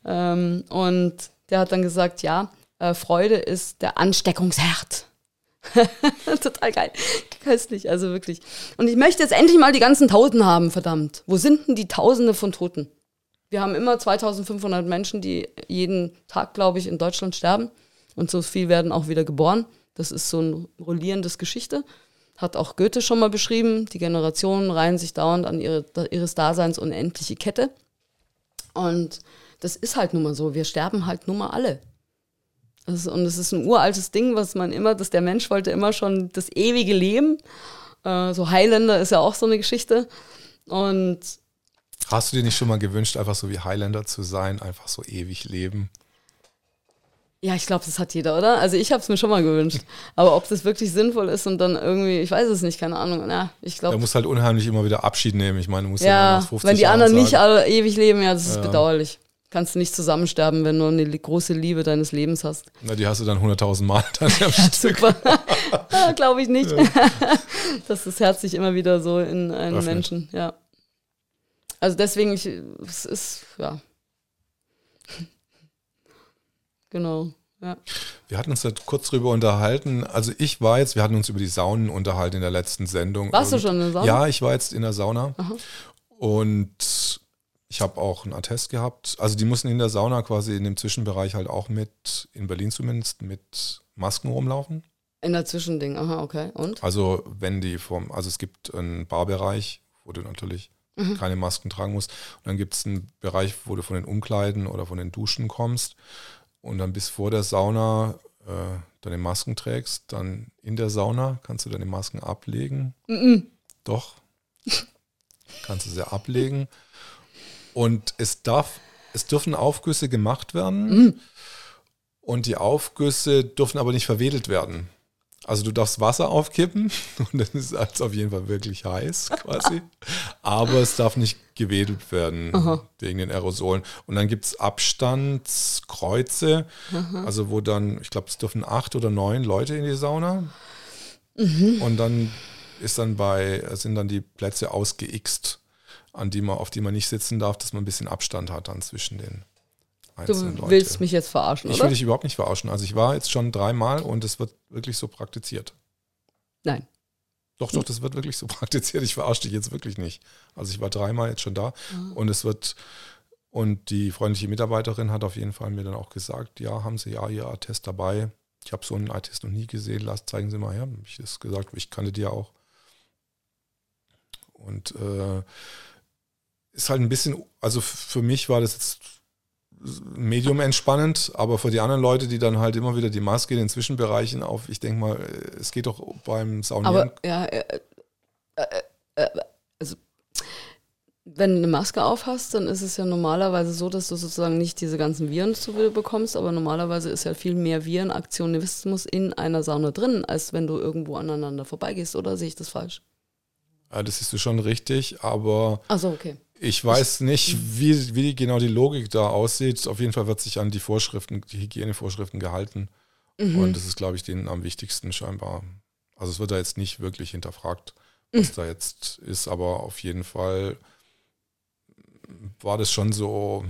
Ähm, und der hat dann gesagt, ja, äh, Freude ist der Ansteckungsherd. [laughs] Total geil. Köstlich, also wirklich. Und ich möchte jetzt endlich mal die ganzen Toten haben, verdammt. Wo sind denn die Tausende von Toten? Wir haben immer 2500 Menschen, die jeden Tag, glaube ich, in Deutschland sterben. Und so viel werden auch wieder geboren. Das ist so ein rollierendes Geschichte. Hat auch Goethe schon mal beschrieben. Die Generationen reihen sich dauernd an ihre, ihres Daseins unendliche Kette. Und das ist halt nun mal so. Wir sterben halt nun mal alle. Und es ist ein uraltes Ding, was man immer, dass der Mensch wollte immer schon das ewige Leben. Äh, so Highlander ist ja auch so eine Geschichte. Und Hast du dir nicht schon mal gewünscht, einfach so wie Highlander zu sein, einfach so ewig leben? ja, ich glaube, das hat jeder, oder? Also ich habe es mir schon mal gewünscht. Aber ob das wirklich sinnvoll ist und dann irgendwie, ich weiß es nicht, keine Ahnung. Ja, ich Da glaube, musst halt unheimlich immer wieder Abschied nehmen. Ich meine, du musst ja, nach 50 wenn die anderen nicht alle ewig leben, ja, das ist Ja. bedauerlich. Kannst du nicht zusammensterben, wenn du eine große Liebe deines Lebens hast. na, die hast du dann 100.000 Mal [laughs] dann. Super. [laughs] ah, Glaube ich nicht. Dass [laughs] das Herz sich immer wieder so in einen Öffnet. Menschen, ja. Also deswegen, ich, es ist, ja. Genau, ja. Wir hatten uns da kurz drüber unterhalten. Also ich war jetzt, wir hatten uns über die Saunen unterhalten in der letzten Sendung. Warst du schon in der Sauna? Ja, ich war jetzt in der Sauna. Und ich habe auch einen Attest gehabt. Also die mussten in der Sauna quasi in dem Zwischenbereich halt auch mit, in Berlin zumindest, mit Masken rumlaufen. In der Zwischending, aha, okay. Und? Also wenn die vom, also es gibt einen Barbereich, wo du natürlich Mhm. keine Masken tragen musst. Und dann gibt es einen Bereich, wo du von den Umkleiden oder von den Duschen kommst und dann bis vor der Sauna äh, deine Masken trägst. Dann in der Sauna kannst du deine Masken ablegen. Doch. [laughs] Kannst du sie ablegen. Und es darf, es dürfen Aufgüsse gemacht werden. Und die Aufgüsse dürfen aber nicht verwedelt werden. Also du darfst Wasser aufkippen [laughs] und dann ist es auf jeden Fall wirklich heiß quasi. [laughs] Aber es darf nicht gewedelt werden wegen den Aerosolen. Und dann gibt es Abstandskreuze, also wo dann, ich glaube, es dürfen acht oder neun Leute in die Sauna. Und dann ist dann bei, sind dann die Plätze ausgeixt, an die man, auf die man nicht sitzen darf, dass man ein bisschen Abstand hat dann zwischen den einzelnen Du willst mich jetzt verarschen, Ich oder? will dich überhaupt nicht verarschen. Also ich war jetzt schon dreimal und es wird wirklich so praktiziert. Nein. Doch, doch, das wird wirklich so [laughs] praktiziert. Ich verarsche dich jetzt wirklich nicht. Also ich war dreimal jetzt schon da Ah. und es wird, und die freundliche Mitarbeiterin hat auf jeden Fall mir dann auch gesagt, ja, haben Sie ja Ihr Attest dabei. Ich habe so einen Attest noch nie gesehen. Lass, zeigen Sie mal her. Ich das gesagt, ich kannte die ja auch. Und äh, ist halt ein bisschen, also für mich war das jetzt medium entspannend, aber für die anderen Leute, die dann halt immer wieder die Maske in den Zwischenbereichen auf, ich denke mal, äh, es geht doch beim Saunieren. Aber ja, äh, äh, äh, also wenn du eine Maske auf hast, dann ist es ja normalerweise so, dass du sozusagen nicht diese ganzen Viren zu bekommst, aber normalerweise ist ja viel mehr Virenaktionismus in einer Sauna drin, als wenn du irgendwo aneinander vorbeigehst, oder sehe ich das falsch? Ja, das siehst du schon richtig, aber Also okay. Ich weiß nicht, wie, wie genau die Logik da aussieht. Auf jeden Fall wird sich an die Vorschriften, die Hygienevorschriften gehalten. Und das ist, glaube ich, denen am wichtigsten scheinbar. Also es wird da jetzt nicht wirklich hinterfragt, was da jetzt ist, aber auf jeden Fall war das schon so,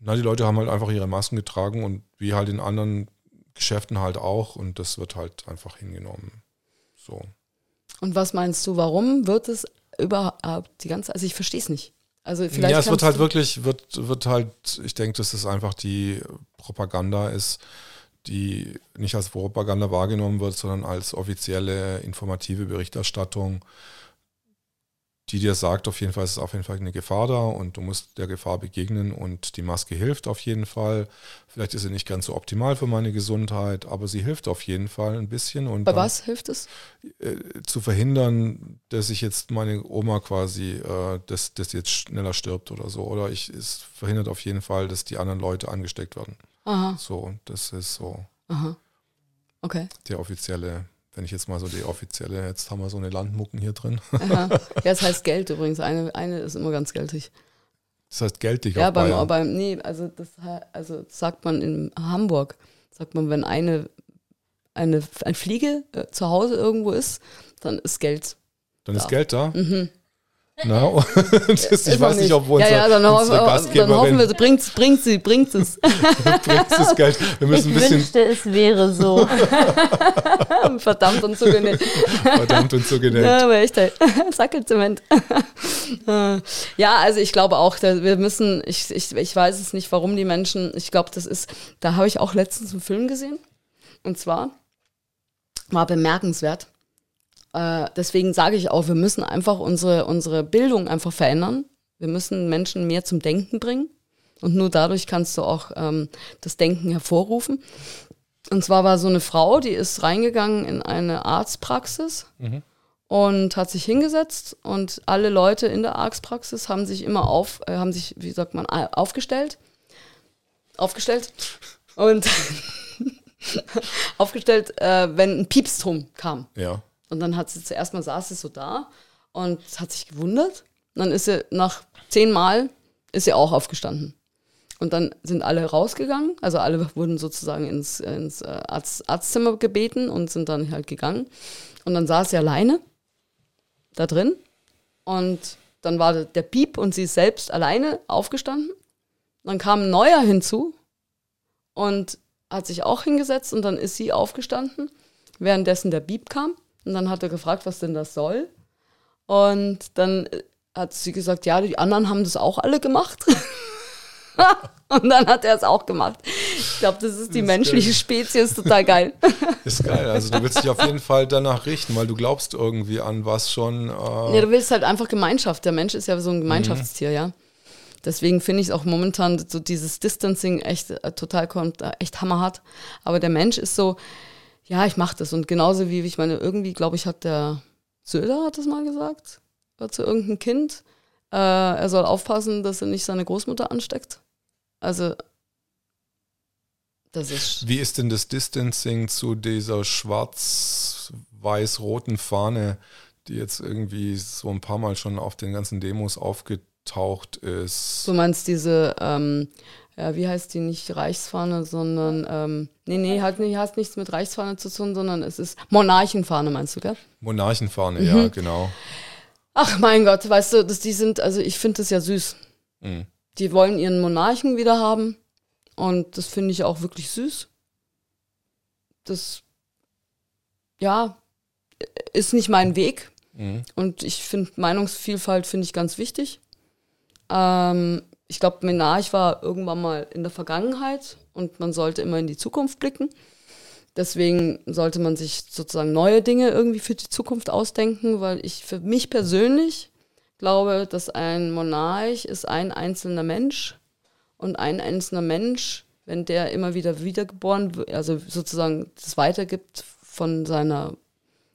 na, die Leute haben halt einfach ihre Masken getragen und wie halt in anderen Geschäften halt auch und das wird halt einfach hingenommen. So. Und was meinst du, warum wird es überhaupt die ganze, also ich verstehe es nicht. Also vielleicht ja, es wird halt wirklich, wird, wird halt, ich denke, dass es einfach die Propaganda ist, die nicht als Propaganda wahrgenommen wird, sondern als offizielle informative Berichterstattung, die dir sagt, auf jeden Fall ist es auf jeden Fall eine Gefahr da und du musst der Gefahr begegnen und die Maske hilft auf jeden Fall. Vielleicht ist sie nicht ganz so optimal für meine Gesundheit, aber sie hilft auf jeden Fall ein bisschen. Und Bei was hilft es? äh, zu verhindern, dass ich jetzt meine Oma quasi, äh, dass, dass die jetzt schneller stirbt oder so. Oder ich, es verhindert auf jeden Fall, dass die anderen Leute angesteckt werden. Aha, So, das ist so aha. Okay. der offizielle, wenn ich jetzt mal so die offizielle, jetzt haben wir so eine Landmucken hier drin. Aha. Ja, [laughs] das heißt Geld übrigens. Eine, eine ist immer ganz geltig. Das heißt geltig Ja, auf beim, Bayern. beim nee, also das also sagt man in Hamburg, sagt man, wenn eine, eine, eine Fliege äh, zu Hause irgendwo ist, dann ist Geld. Dann ist da. Geld da. Mhm. Na, [laughs] und [laughs] das, ich weiß nicht, ob ja, unsere, ja, dann, hoffen, unsere dann Gastgeberin hoffen wir, bringt, bringt sie, bringt es. [laughs] bringt das Geld. Wir müssen Ich ein bisschen wünschte, es wäre so. Verdammt und zugenäht. verdammt und genannt. Ja, aber echt, ey. Sackelzement. Ja, also ich glaube auch, wir müssen, ich, ich, ich weiß es nicht, warum die Menschen, ich glaube, das ist, da habe ich auch letztens einen Film gesehen. Und zwar war bemerkenswert. Äh, deswegen sage ich auch, wir müssen einfach unsere, unsere Bildung einfach verändern. Wir müssen Menschen mehr zum Denken bringen. Und nur dadurch kannst du auch ähm, das Denken hervorrufen. Und zwar war so eine Frau, die ist reingegangen in eine Arztpraxis und hat sich hingesetzt und alle Leute in der Arztpraxis haben sich immer auf, äh, haben sich, wie sagt man, aufgestellt. Aufgestellt. Und [laughs] aufgestellt, äh, wenn ein Piepston kam. Ja. Und dann hat sie zuerst mal saß sie so da und hat sich gewundert. Und dann ist sie nach zehnmal ist sie auch aufgestanden. Und dann sind alle rausgegangen, also alle wurden sozusagen ins, ins äh, Arzt, Arztzimmer gebeten und sind dann halt gegangen. Und dann saß sie alleine da drin. Und dann war der- Piep und sie ist selbst alleine aufgestanden. Dann kam ein neuer hinzu und hat sich auch hingesetzt und dann ist sie aufgestanden, währenddessen der Piep kam. Und dann hat er gefragt, was denn das soll. Und dann äh, hat sie gesagt, ja, die anderen haben das auch alle gemacht. [laughs] und dann hat er es auch gemacht. Ich glaube, das ist die Das ist menschliche geil. Spezies, total geil. [laughs] Ist geil. Also du willst dich auf jeden Fall danach richten, weil du glaubst irgendwie an was schon. Äh, Ja, du willst halt einfach Gemeinschaft. Der Mensch ist ja so ein Gemeinschaftstier, ja. Deswegen finde ich es auch momentan so dieses Distancing echt äh, total kommt, äh, echt hammerhart. Aber der Mensch ist so, ja, ich mache das. Und genauso wie, ich meine, irgendwie, glaube ich, hat der Söder hat das mal gesagt, äh, zu irgendeinem Kind, äh, er soll aufpassen, dass er nicht seine Großmutter ansteckt. Also, das ist, Wie ist denn das Distancing zu dieser schwarz-weiß-roten Fahne, die jetzt irgendwie so ein paar Mal schon auf den ganzen Demos aufgetaucht ist? Du meinst diese, ähm, ja, wie heißt die nicht Reichsfahne, sondern, ähm, nee, nee, hat, nicht, hat nichts mit Reichsfahne zu tun, sondern es ist Monarchenfahne, meinst du, gell? Monarchenfahne, Mhm. ja, genau. Ach mein Gott, weißt du, dass die sind, also ich finde das ja süß. Mhm. Die wollen ihren Monarchen wieder haben und das finde ich auch wirklich süß. Das, ja, ist nicht mein Weg Mhm. und ich finde Meinungsvielfalt finde ich ganz wichtig. Ähm, ich glaube, Menarch war irgendwann mal in der Vergangenheit und man sollte immer in die Zukunft blicken. Deswegen sollte man sich sozusagen neue Dinge irgendwie für die Zukunft ausdenken, weil ich für mich persönlich glaube, dass ein Monarch ist ein einzelner Mensch und ein einzelner Mensch, wenn der immer wieder wiedergeboren also sozusagen das weitergibt von seiner,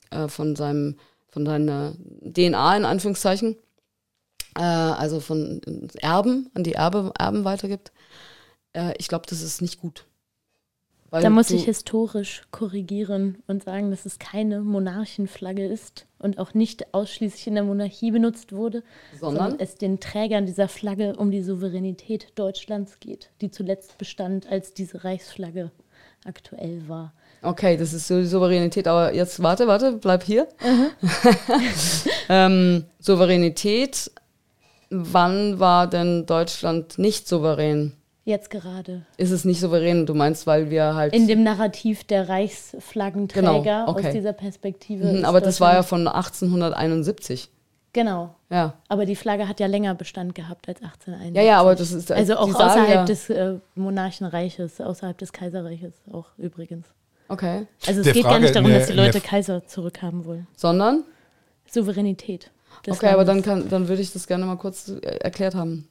äh, von seinem, von seiner DNA in Anführungszeichen, äh, also von Erben an die Erbe, Erben weitergibt, äh, ich glaube, das ist nicht gut. Da muss ich historisch korrigieren und sagen, dass es keine Monarchenflagge ist und auch nicht ausschließlich in der Monarchie benutzt wurde, Sondern? sondern es den Trägern dieser Flagge um die Souveränität Deutschlands geht, die zuletzt bestand, als diese Reichsflagge aktuell war. Okay, das ist so die Souveränität, aber jetzt warte, warte, bleib hier. [laughs] ähm, Souveränität wann war denn Deutschland nicht souverän? Jetzt gerade. Ist es nicht souverän? Du meinst, weil wir halt. In dem Narrativ der Reichsflaggenträger Genau, okay. aus dieser Perspektive. Mhm, aber das war ja von 1871. Genau. Ja. Aber die Flagge hat ja länger Bestand gehabt als 1871. Ja, ja, aber das ist. Also auch außerhalb ja, des äh, Monarchenreiches, außerhalb des Kaiserreiches auch übrigens. Okay. Also es Der geht gar Frage, nicht darum, ne- dass die ne- Leute Kaiser zurückhaben wollen. Sondern? Souveränität. Okay, aber Landes. dann, kann, dann würde ich das gerne mal kurz äh, erklärt haben.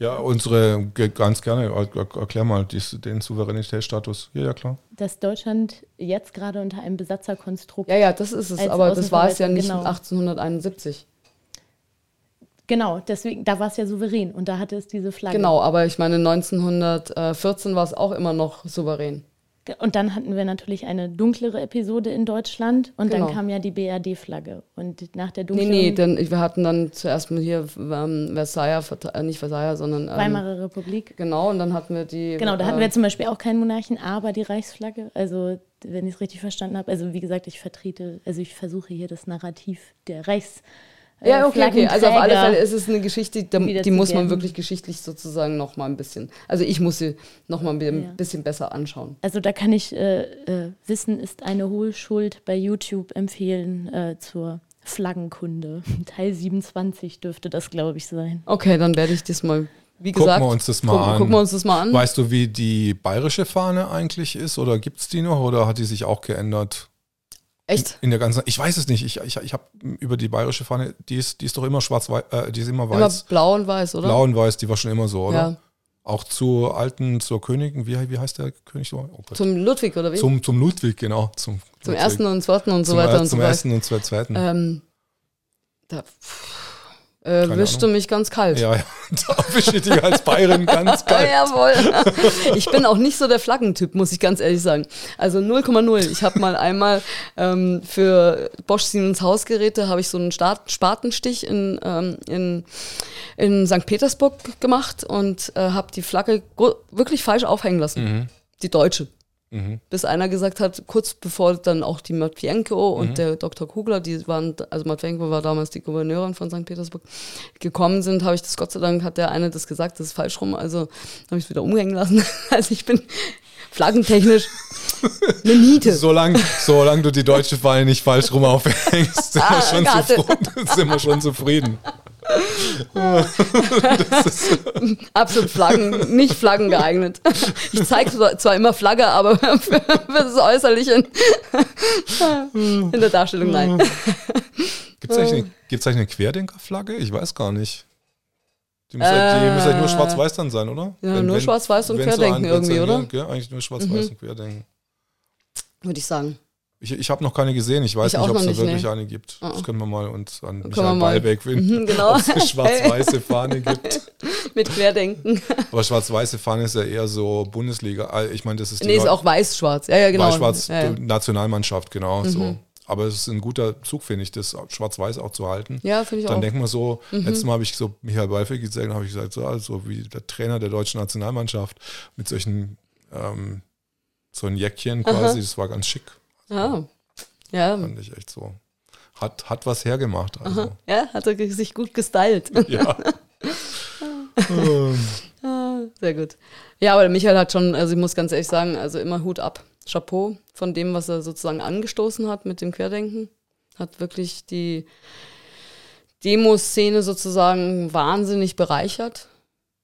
Ja, unsere, ganz gerne, er- er- erklär mal dies, den Souveränitätsstatus. Ja, ja, klar. Dass Deutschland jetzt gerade unter einem Besatzerkonstrukt Ja, ja, das ist es. Aber das war es ja nicht genau. 1871. Genau, deswegen, da war es ja souverän und da hatte es diese Flagge. Genau, aber ich meine, 1914 war es auch immer noch souverän. Und dann hatten wir natürlich eine dunklere Episode in Deutschland und Genau. dann kam ja die BRD-Flagge. Und nach der Nee, dunkleren nee, denn wir hatten dann zuerst mal hier ähm, Versailles, verte- äh, nicht Versailles, sondern. Ähm, Weimarer Republik. Genau, und dann hatten wir die. Genau, da hatten wir zum Beispiel auch keinen Monarchen, aber die Reichsflagge. Also, wenn ich es richtig verstanden habe, also wie gesagt, ich vertrete, also ich versuche hier das Narrativ der Reichs. Äh, Ja, okay, okay. Also auf alle Fälle ist es eine Geschichte, die, die muss man wirklich geschichtlich sozusagen noch mal ein bisschen. Also ich muss sie noch mal ein bi- Ja. bisschen besser anschauen. Also da kann ich äh, äh, Wissen ist eine Hohlschuld bei YouTube empfehlen äh, zur Flaggenkunde. [laughs] Teil 27 dürfte das, glaube ich, sein. Okay, dann werde ich das mal, wie Gucken gesagt. wir uns das mal gucken, an. Gucken wir uns das mal an. Weißt du, wie die bayerische Fahne eigentlich ist? Oder gibt es die noch? Oder hat die sich auch geändert? Echt? In der ganzen, ich weiß es nicht. Ich, ich, ich habe über die bayerische Fahne, die ist, die ist doch immer schwarz-weiß, äh, die ist immer Immer weiß. blau und weiß, oder? Blau und weiß, die war schon immer so, oder? Ja. Auch zur alten, zur Königin, wie, wie heißt der König so? Oh. Zum Ludwig, oder wie? Zum, Zum, zum Ludwig, genau. Zum, Ludwig. ersten und zweiten und so zum, weiter er- und so zum weiter. ersten und zum zweiten. Ähm, da äh, wischte Ahnung. mich ganz kalt. ja, ja, [laughs] da erwische ich dich als Bayerin ganz [laughs] geil. jawohl. [laughs] Ich bin auch nicht so der Flaggentyp, muss ich ganz ehrlich sagen. Also 0,0. Ich habe mal einmal ähm, für Bosch Siemens Hausgeräte habe ich so einen Start Spatenstich in, ähm, in, in St. Petersburg gemacht und äh, habe die Flagge wirklich falsch aufhängen lassen. Die deutsche. Mhm. Bis einer gesagt hat, kurz bevor dann auch die Matvienko und der Dr. Kugler, die waren, also Matvienko war damals die Gouverneurin von St. Petersburg, gekommen sind, habe ich das Gott sei Dank, hat der eine das gesagt, das ist falsch rum, also habe ich es wieder umhängen lassen. [laughs] Also ich bin flaggentechnisch eine Niete. Solange solang du die deutsche Fahne nicht falsch rum aufhängst, sind, Ah, wir schon sind wir schon zufrieden. [laughs] Absolut Flaggen, nicht Flaggen geeignet. Ich zeige zwar- immer Flagge, aber [laughs] für, das Äußerliche in, in der Darstellung nein. Gibt es eigentlich, eine- eine Querdenkerflagge? Ich weiß gar nicht. Die muss, die muss ja nur schwarz-weiß dann sein, oder? Äh. Ja, nur schwarz-weiß und Querdenken ein- wenn's irgendwie, ein- oder? Mhm. Ja, eigentlich nur schwarz-weiß und Querdenken. Würde ich sagen. Ich, ich habe noch keine gesehen. Ich weiß Ich nicht, ob es da wirklich nee. eine gibt. Das können wir mal uns an Michael Ballbeck finden, [laughs] Mhm, genau. [laughs] ob es eine [laughs] schwarz-weiße Fahne gibt. Mit Querdenken. Aber schwarz-weiße Fahne ist ja eher so Bundesliga. Ah, Ich meine, das ist die Nee, ist auch weiß-schwarz. Ja, ja, genau. Weiß-Schwarz ja, ja. Nationalmannschaft, genau. So. Aber es ist ein guter Zug, finde ich, das Schwarz-Weiß auch zu halten. ja finde ich Dann auch. denkt man so, letztes Mal habe ich so Michael Balfig gesehen, habe ich gesagt, so also wie der Trainer der deutschen Nationalmannschaft mit solchen ähm, so ein Jäckchen quasi, das war ganz schick. Ja. Ja. Fand ich echt so. Hat, hat was hergemacht. Also. ja, hat er sich gut gestylt. [laughs] Ja. Ähm, [laughs] Ah, Sehr gut. Ja, aber der Michael hat schon, also ich muss ganz ehrlich sagen, also immer Hut ab. Chapeau von dem, was er sozusagen angestoßen hat mit dem Querdenken. Hat wirklich die Demoszene sozusagen wahnsinnig bereichert.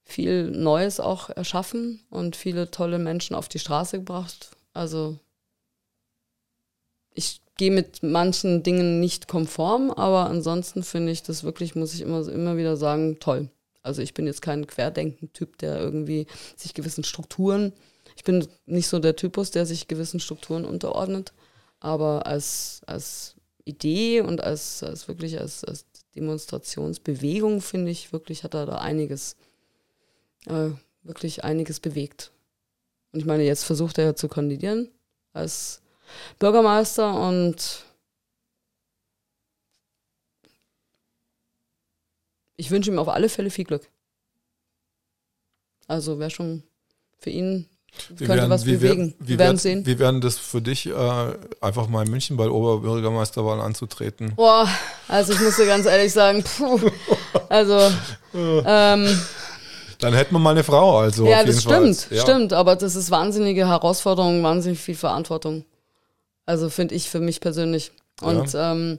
Viel Neues auch erschaffen und viele tolle Menschen auf die Straße gebracht. Also ich gehe mit manchen Dingen nicht konform, aber ansonsten finde ich das wirklich, muss ich immer, immer wieder sagen, toll. Also ich bin jetzt kein Querdenken-Typ, der irgendwie sich gewissen Strukturen, ich bin nicht so der Typus, der sich gewissen Strukturen unterordnet, aber als, als Idee und als, als wirklich als, als Demonstrationsbewegung, finde ich, wirklich hat er da einiges, äh, wirklich einiges bewegt. Und ich meine, jetzt versucht er ja zu kandidieren als Bürgermeister und ich wünsche ihm auf alle Fälle viel Glück. Also wäre schon für ihn Wie könnte werden, was wie, bewegen. Wir wie werden sehen. Wie werden das für dich, äh, einfach mal in München bei Oberbürgermeisterwahl anzutreten? Boah, also ich muss dir ganz ehrlich sagen, puh, also [laughs] ähm, Dann hätten wir mal eine Frau, also ja, das stimmt, Ja. stimmt, aber das ist wahnsinnige Herausforderung, wahnsinnig viel Verantwortung. Also finde ich für mich persönlich. Und ähm,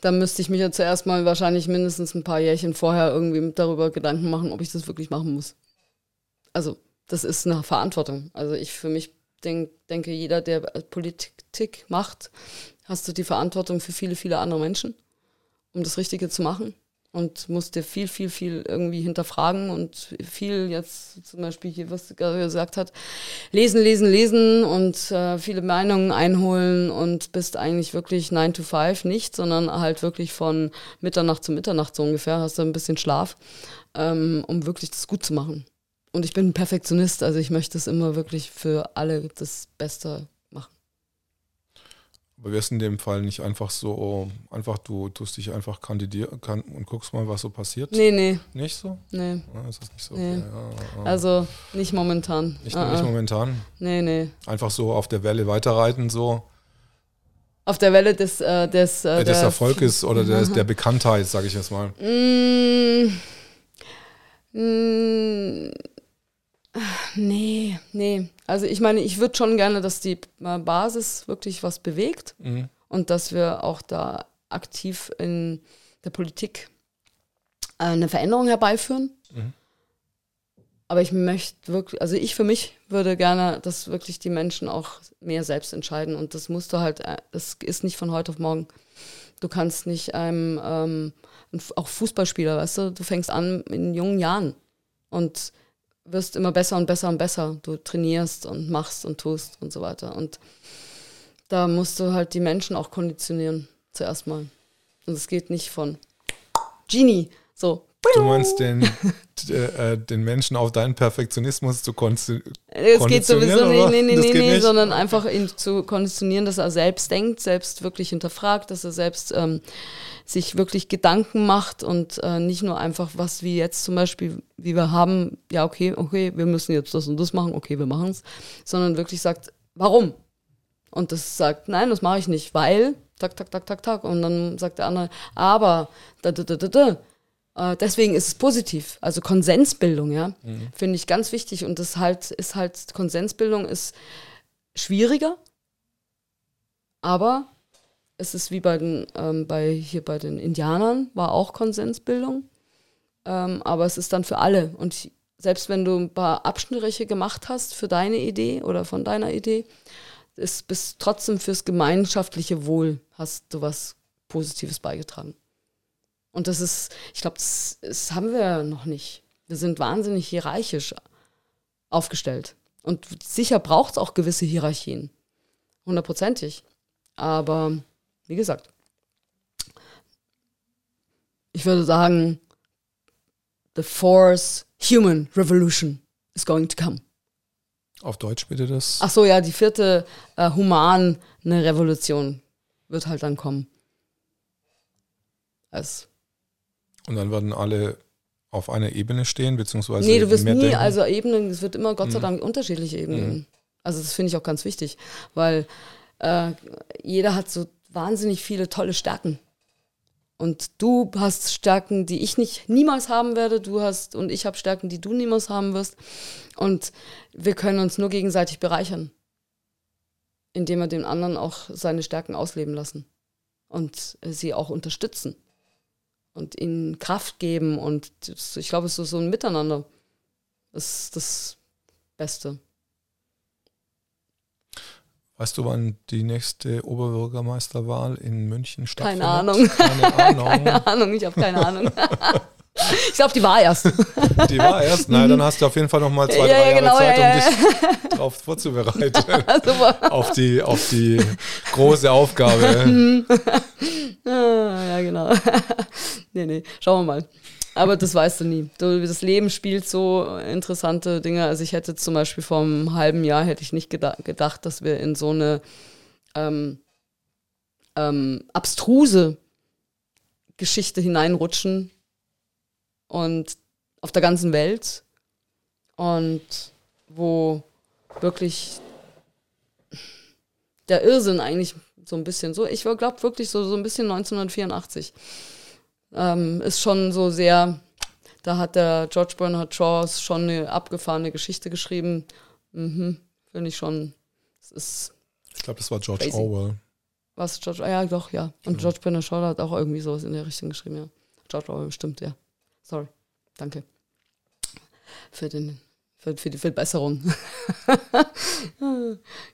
da müsste ich mich ja zuerst mal wahrscheinlich mindestens ein paar Jährchen vorher irgendwie darüber Gedanken machen, ob ich das wirklich machen muss. Also, das ist eine Verantwortung. Also ich für mich denk, denke, jeder, der Politik macht, hast du die Verantwortung für viele, viele andere Menschen, um das Richtige zu machen. Und musst dir viel, viel, viel irgendwie hinterfragen und viel jetzt zum Beispiel hier, was gerade gesagt hast, lesen, lesen, lesen und äh, viele Meinungen einholen und bist eigentlich wirklich 9 to 5 nicht, sondern halt wirklich von Mitternacht zu Mitternacht so ungefähr, hast du ein bisschen Schlaf, ähm, um wirklich das gut zu machen. Und ich bin ein Perfektionist, also ich möchte es immer wirklich für alle das Beste Aber wärst in dem Fall nicht einfach so, einfach du tust dich einfach kandidieren kann, und guckst mal, was so passiert? Nee, nee, Nicht so? nee. Ja, ist das nicht so? Nee. Okay, ja. Also nicht momentan. Nicht, Ah, nicht ah. momentan. Nee, nee. Einfach so auf der Welle weiterreiten, so Auf der Welle des, äh, des, äh, äh, des Erfolges oder des, der Bekanntheit, sage ich jetzt mal. Mm, mm, nee, nee. Also ich meine, ich würde schon gerne, dass die äh, Basis wirklich was bewegt Mhm. und dass wir auch da aktiv in der Politik äh, eine Veränderung herbeiführen. Mhm. Aber ich möchte wirklich, also ich für mich würde gerne, dass wirklich die Menschen auch mehr selbst entscheiden. Und das musst du halt, äh, das ist nicht von heute auf morgen. Du kannst nicht einem, ähm, auch Fußballspieler, weißt du, du fängst an in jungen Jahren und wirst immer besser und besser und besser. Du trainierst und machst und tust und so weiter. Und da musst du halt die Menschen auch konditionieren, zuerst mal. Und es geht nicht von Genie, so. Du meinst den, d- [laughs] äh, den Menschen auf deinen Perfektionismus zu konzi- Es geht sowieso konditionieren, nicht, nee, nee, nee, nee, sondern einfach ihn zu konditionieren, dass er selbst denkt, selbst wirklich hinterfragt, dass er selbst ähm, sich wirklich Gedanken macht und äh, nicht nur einfach was wie jetzt zum Beispiel, wie wir haben, ja, okay, okay, wir müssen jetzt das und das machen, okay, wir machen es, sondern wirklich sagt, warum? Und das sagt, nein, das mache ich nicht, weil, tak, tak, tak, tak, tak. Und dann sagt der andere, aber, da, da, da, da, da. Äh, deswegen ist es positiv. Also Konsensbildung, ja, finde ich ganz wichtig. Und das halt ist halt, Konsensbildung ist schwieriger, aber es ist wie bei den, ähm, bei hier bei den Indianern war auch Konsensbildung. Ähm, aber es ist dann für alle. Und selbst wenn du ein paar Abstriche gemacht hast für deine Idee oder von deiner Idee, ist bis trotzdem fürs gemeinschaftliche Wohl hast du was Positives beigetragen. Und das ist, ich glaube, das, das haben wir noch nicht. Wir sind wahnsinnig hierarchisch aufgestellt. Und sicher braucht es auch gewisse Hierarchien. Hundertprozentig. Aber wie gesagt, ich würde sagen, the force human revolution is going to come. Auf Deutsch bitte das. Ach so, ja, die vierte äh, humane Revolution wird halt dann kommen. Es, Und dann werden alle auf einer Ebene stehen, beziehungsweise nee, du wirst nie, denken. also Ebenen, es wird immer Gott sei Mhm. Dank unterschiedliche Ebenen Mhm. Also das finde ich auch ganz wichtig, weil äh, jeder hat so wahnsinnig viele tolle Stärken. Und du hast Stärken, die ich nicht niemals haben werde. Du hast und ich habe Stärken, die du niemals haben wirst. Und wir können uns nur gegenseitig bereichern, indem wir den anderen auch seine Stärken ausleben lassen und sie auch unterstützen und ihnen Kraft geben. Und ich glaube, es ist so ein Miteinander. Ist das Beste. Weißt du, wann die nächste Oberbürgermeisterwahl in München stattfindet? Keine Ahnung. Keine [laughs] Ahnung. Keine Ahnung, ich habe keine Ahnung. [laughs] ich glaube, die war erst. Die war erst. Nein, dann hast du auf jeden Fall noch mal zwei, Ja, drei ja, Jahre genau, Zeit, ja, um ja, dich darauf vorzubereiten. [laughs] Super. auf, die, auf die große Aufgabe. Ah, ja, genau. nee, nee, schauen wir mal. Aber das weißt du nie. Das Leben spielt so interessante Dinge. Also ich hätte zum Beispiel vor einem halben Jahr hätte ich nicht geda gedacht, dass wir in so eine ähm, ähm, abstruse Geschichte hineinrutschen und auf der ganzen Welt und wo wirklich der Irrsinn eigentlich so ein bisschen so. Ich glaube wirklich so, so ein bisschen 1984. Ähm, ist schon so sehr, da hat der George Bernard Shaw schon eine abgefahrene Geschichte geschrieben. Mhm, Finde ich schon. Ist ich glaube, das war George Crazy. Orwell. was George, ja doch, ja. Und George Bernard Shaw hat auch irgendwie sowas in der Richtung geschrieben, ja. George Orwell, stimmt, ja. Sorry, danke. Für den, für, für die Verbesserung. [laughs]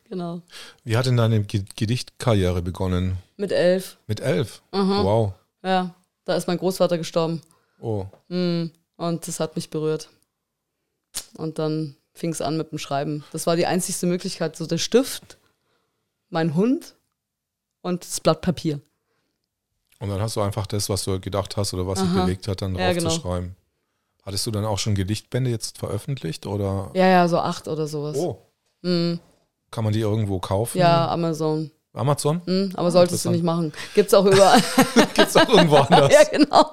genau. Wie hat denn deine Ge- Gedichtkarriere begonnen? Mit elf, Mit elf? Mhm. Wow. ja. Da ist mein Großvater gestorben. Oh. Mm, Und das hat mich berührt. Und dann fing es an mit dem Schreiben. Das war die einzigste Möglichkeit. So der Stift, mein Hund und das Blatt Papier. Und dann hast du einfach das, was du gedacht hast oder was dich Aha. bewegt hat, dann Ja, genau. draufzuschreiben. Hattest du dann auch schon Gedichtbände jetzt veröffentlicht oder? Ja, ja, so acht oder sowas. Oh. Mm, Kann man die irgendwo kaufen? ja, Amazon. Amazon? Mm, aber solltest du nicht machen. Gibt's auch überall. [laughs] Gibt's auch irgendwo anders? [laughs] ja, genau.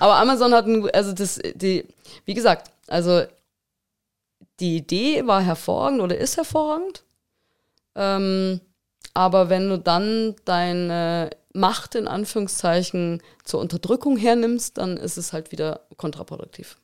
aber Amazon hat ein, also das, die, wie gesagt, also die Idee war hervorragend oder ist hervorragend. Ähm, aber wenn du dann deine Macht in Anführungszeichen zur Unterdrückung hernimmst, dann ist es halt wieder kontraproduktiv.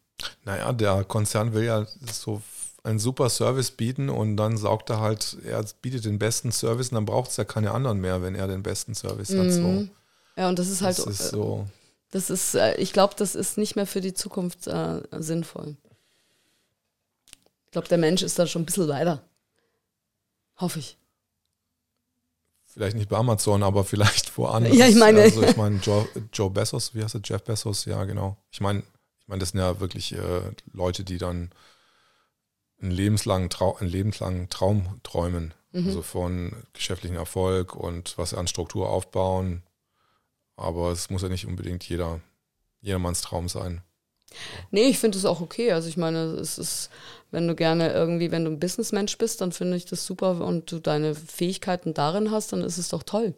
Naja, der Konzern will ja so einen super Service bieten und dann saugt er halt, er bietet den besten Service und dann braucht es ja keine anderen mehr, wenn er den besten Service hat. So. Mhm. Ja, und das ist halt, Das ist äh, so. das ist, äh, ich glaube, das ist nicht mehr für die Zukunft äh, sinnvoll. Ich glaube, der Mensch ist da schon ein bisschen weiter. Hoffe ich. Vielleicht nicht bei Amazon, aber vielleicht [laughs] woanders. Ja, ich meine- Also ich meine, Joe, Joe Bezos, wie heißt er? Jeff Bezos, ja, genau. Ich meine, ich meine, das sind ja wirklich äh, Leute, die dann einen lebenslangen, Trau einen lebenslangen Traum träumen. Mhm. Also von geschäftlichen Erfolg und was an Struktur aufbauen. Aber es muss ja nicht unbedingt jeder, jedermanns Traum sein. Nee, ich finde es auch okay. Also ich meine, es ist, wenn du gerne irgendwie, wenn du ein Businessmensch bist, dann finde ich das super und du deine Fähigkeiten darin hast, dann ist es doch toll.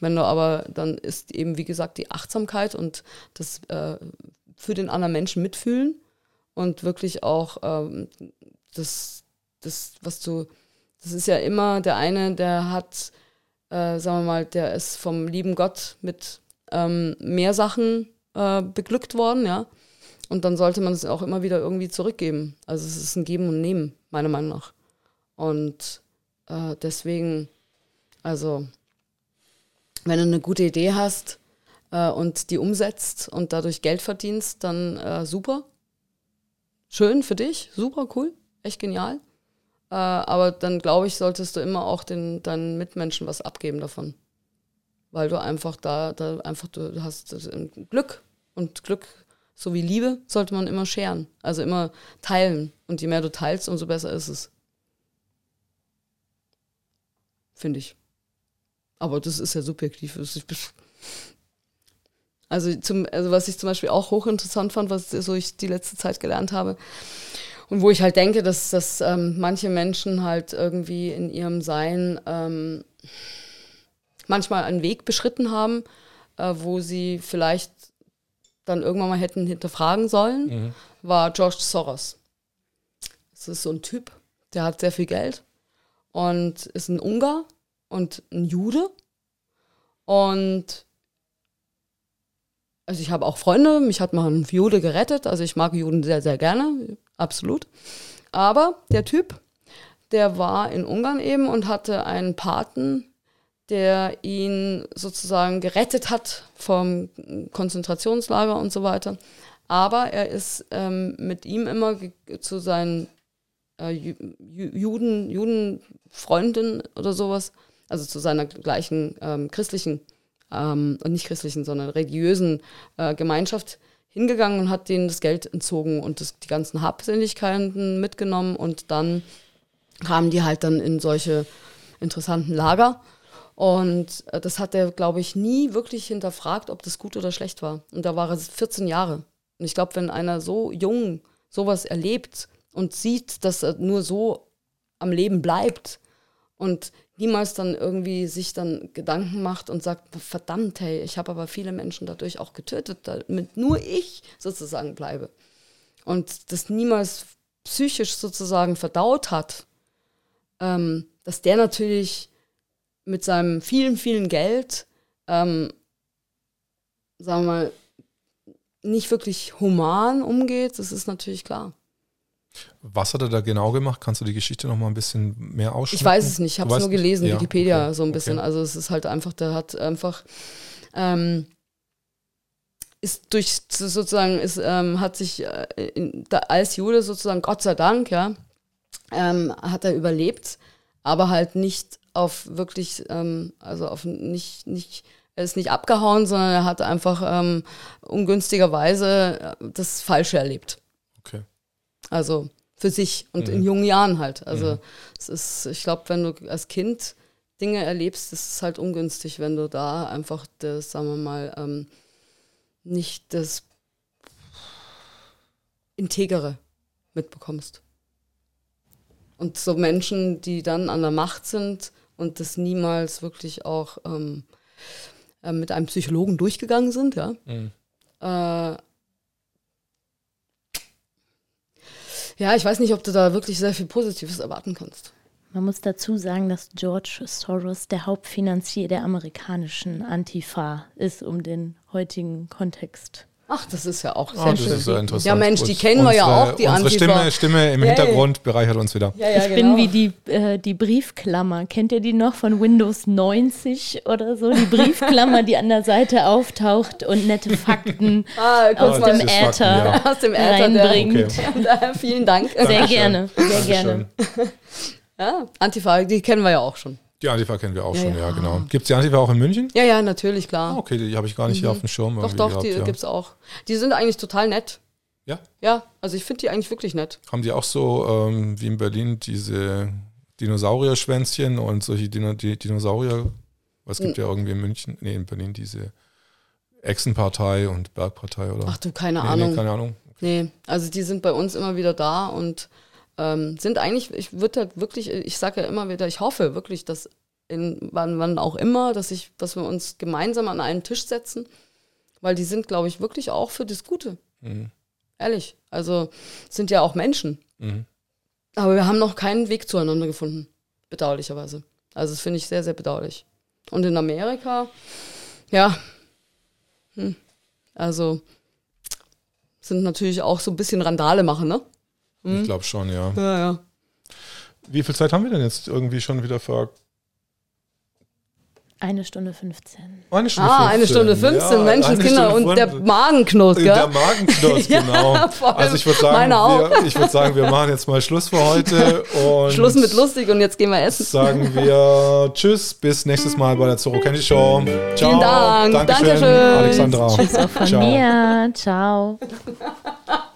Wenn du aber, dann ist eben, wie gesagt, die Achtsamkeit und das äh, für den anderen Menschen mitfühlen und wirklich auch ähm, das, das, was du, das ist ja immer der eine, der hat, äh, sagen wir mal, der ist vom lieben Gott mit ähm, mehr Sachen äh, beglückt worden, ja. Und dann sollte man es auch immer wieder irgendwie zurückgeben. Also es ist ein Geben und Nehmen, meiner Meinung nach. Und äh, deswegen, also, wenn du eine gute Idee hast äh, und die umsetzt und dadurch Geld verdienst, dann äh, super. Schön für dich, super cool, echt genial. Äh, aber dann glaube ich, solltest du immer auch den, deinen Mitmenschen was abgeben davon. Weil du einfach da, da einfach, du hast äh, Glück und Glück so wie Liebe sollte man immer scheren, also immer teilen. Und je mehr du teilst, umso besser ist es. Finde ich. Aber das ist ja subjektiv. Also, zum, also was ich zum Beispiel auch hochinteressant fand, was so ich die letzte Zeit gelernt habe, und wo ich halt denke, dass, dass ähm, manche Menschen halt irgendwie in ihrem Sein ähm, manchmal einen Weg beschritten haben, äh, wo sie vielleicht dann irgendwann mal hätten hinterfragen sollen, war George Soros. Das ist so ein Typ, der hat sehr viel Geld und ist ein Ungar und ein Jude. Und also ich habe auch Freunde, mich hat mal ein Jude gerettet, also ich mag Juden sehr, sehr gerne, absolut. Aber der Typ, der war in Ungarn eben und hatte einen Paten, der ihn sozusagen gerettet hat vom Konzentrationslager und so weiter. Aber er ist ähm, mit ihm immer zu seinen äh, Ju Ju Juden, Judenfreundin oder sowas, also zu seiner gleichen ähm, christlichen, ähm, nicht christlichen, sondern religiösen äh, Gemeinschaft hingegangen und hat denen das Geld entzogen und das, die ganzen Habseligkeiten mitgenommen und dann kamen die halt dann in solche interessanten Lager. Und äh, das hat er, glaube ich, nie wirklich hinterfragt, ob das gut oder schlecht war. Und da war er 14 Jahre. Und ich glaube, wenn einer so jung sowas erlebt und sieht, dass er nur so am Leben bleibt und niemals dann irgendwie sich dann Gedanken macht und sagt, verdammt, hey, ich habe aber viele Menschen dadurch auch getötet, damit nur ich sozusagen bleibe. Und das niemals psychisch sozusagen verdaut hat, ähm, dass der natürlich mit seinem vielen, vielen Geld, ähm, sagen wir mal, nicht wirklich human umgeht, das ist natürlich klar. Was hat er da genau gemacht? Kannst du die Geschichte noch mal ein bisschen mehr ausschmücken? Ich weiß es nicht, ich habe es nur gelesen, ja, Wikipedia okay, so ein bisschen. okay. Also es ist halt einfach, der hat einfach ähm, ist durch sozusagen, ist, ähm, hat sich äh, in, da, als Jude sozusagen, Gott sei Dank, ja, ähm, hat er überlebt, aber halt nicht auf wirklich, ähm, also auf nicht, nicht, er ist nicht abgehauen, sondern er hat einfach ähm, ungünstigerweise äh, das Falsche erlebt. Also für sich und in jungen Jahren halt. Also es ist, ich glaube, wenn du als Kind Dinge erlebst, ist es halt ungünstig, wenn du da einfach das, sagen wir mal, ähm, nicht das Integere mitbekommst. Und so Menschen, die dann an der Macht sind und das niemals wirklich auch ähm, äh, mit einem Psychologen durchgegangen sind, ja, Mhm. äh, ja, ich weiß nicht, ob du da wirklich sehr viel Positives erwarten kannst. Man muss dazu sagen, dass George Soros der Hauptfinanzier der amerikanischen Antifa ist, um den heutigen Kontext. Ach, das ist ja auch sehr Ah, das schön. ist sehr interessant. Ja, Mensch, die kennen wir ja Unsere- auch, die Unsere Antifa. Stimme, Stimme im Ja, ja. Hintergrund bereichert uns wieder. Ja, ja, Ich genau. bin wie die, äh, die Briefklammer. Kennt ihr die noch von Windows 90 oder so? Die Briefklammer, die an der Seite auftaucht und nette Fakten [laughs] ah, aus Ah, dem Fakten, Äther ja. aus dem Äther. Reinbringt. [laughs] Daher vielen Dank. Sehr Dankeschön. gerne, sehr Dankeschön. gerne. [laughs] Ja, Antifa, die kennen wir ja auch schon. Die Antifa kennen wir auch Ja, schon, ja, ja. genau. Gibt es die Antifa auch in München? Ja, ja, natürlich, klar. Ah, okay, die habe ich gar nicht hier auf dem Schirm. Mhm. doch, irgendwie doch, gehabt, die ja. gibt's auch. Die sind eigentlich total nett. Ja? Ja, also ich finde die eigentlich wirklich nett. Haben die auch so ähm, wie in Berlin diese Dinosaurier-Schwänzchen und solche Dino die Dinosaurier? Was gibt ja irgendwie in München, nee, in Berlin diese Echsenpartei und Bergpartei oder? Ach du, keine nee, Ahnung. Nee, keine Ahnung. Nee, also die sind bei uns immer wieder da und ähm, sind eigentlich, ich würde halt wirklich, ich sage ja immer wieder, ich hoffe wirklich, dass in wann, wann auch immer, dass ich, dass wir uns gemeinsam an einen Tisch setzen, weil die sind, glaube ich, wirklich auch für das Gute. Mhm. Ehrlich. Also sind ja auch Menschen. Mhm. Aber wir haben noch keinen Weg zueinander gefunden. Bedauerlicherweise. Also das finde ich sehr, sehr bedauerlich. Und in Amerika, ja, hm, also sind natürlich auch so ein bisschen Randale machen, ne? Ich glaube schon, ja. Ja, ja. Wie viel Zeit haben wir denn jetzt irgendwie schon wieder für Eine Stunde 15. eine Stunde Ah, eine Stunde 15, Ja, Menschenskinder. Und der 15. Magen knurrt, gell? Der Magen knurrt, [laughs] Ja, genau. allem Also ich würde sagen, wir, ich sagen, wir machen jetzt mal Schluss für heute. Und Schluss mit lustig und jetzt gehen wir essen. Sagen wir Tschüss, bis nächstes Mal bei der Zorro Candy Show. Ciao. Vielen Dank. Dankeschön, Dankeschön. Alexandra. Tschüss auch von Ciao. mir. Ciao. [laughs]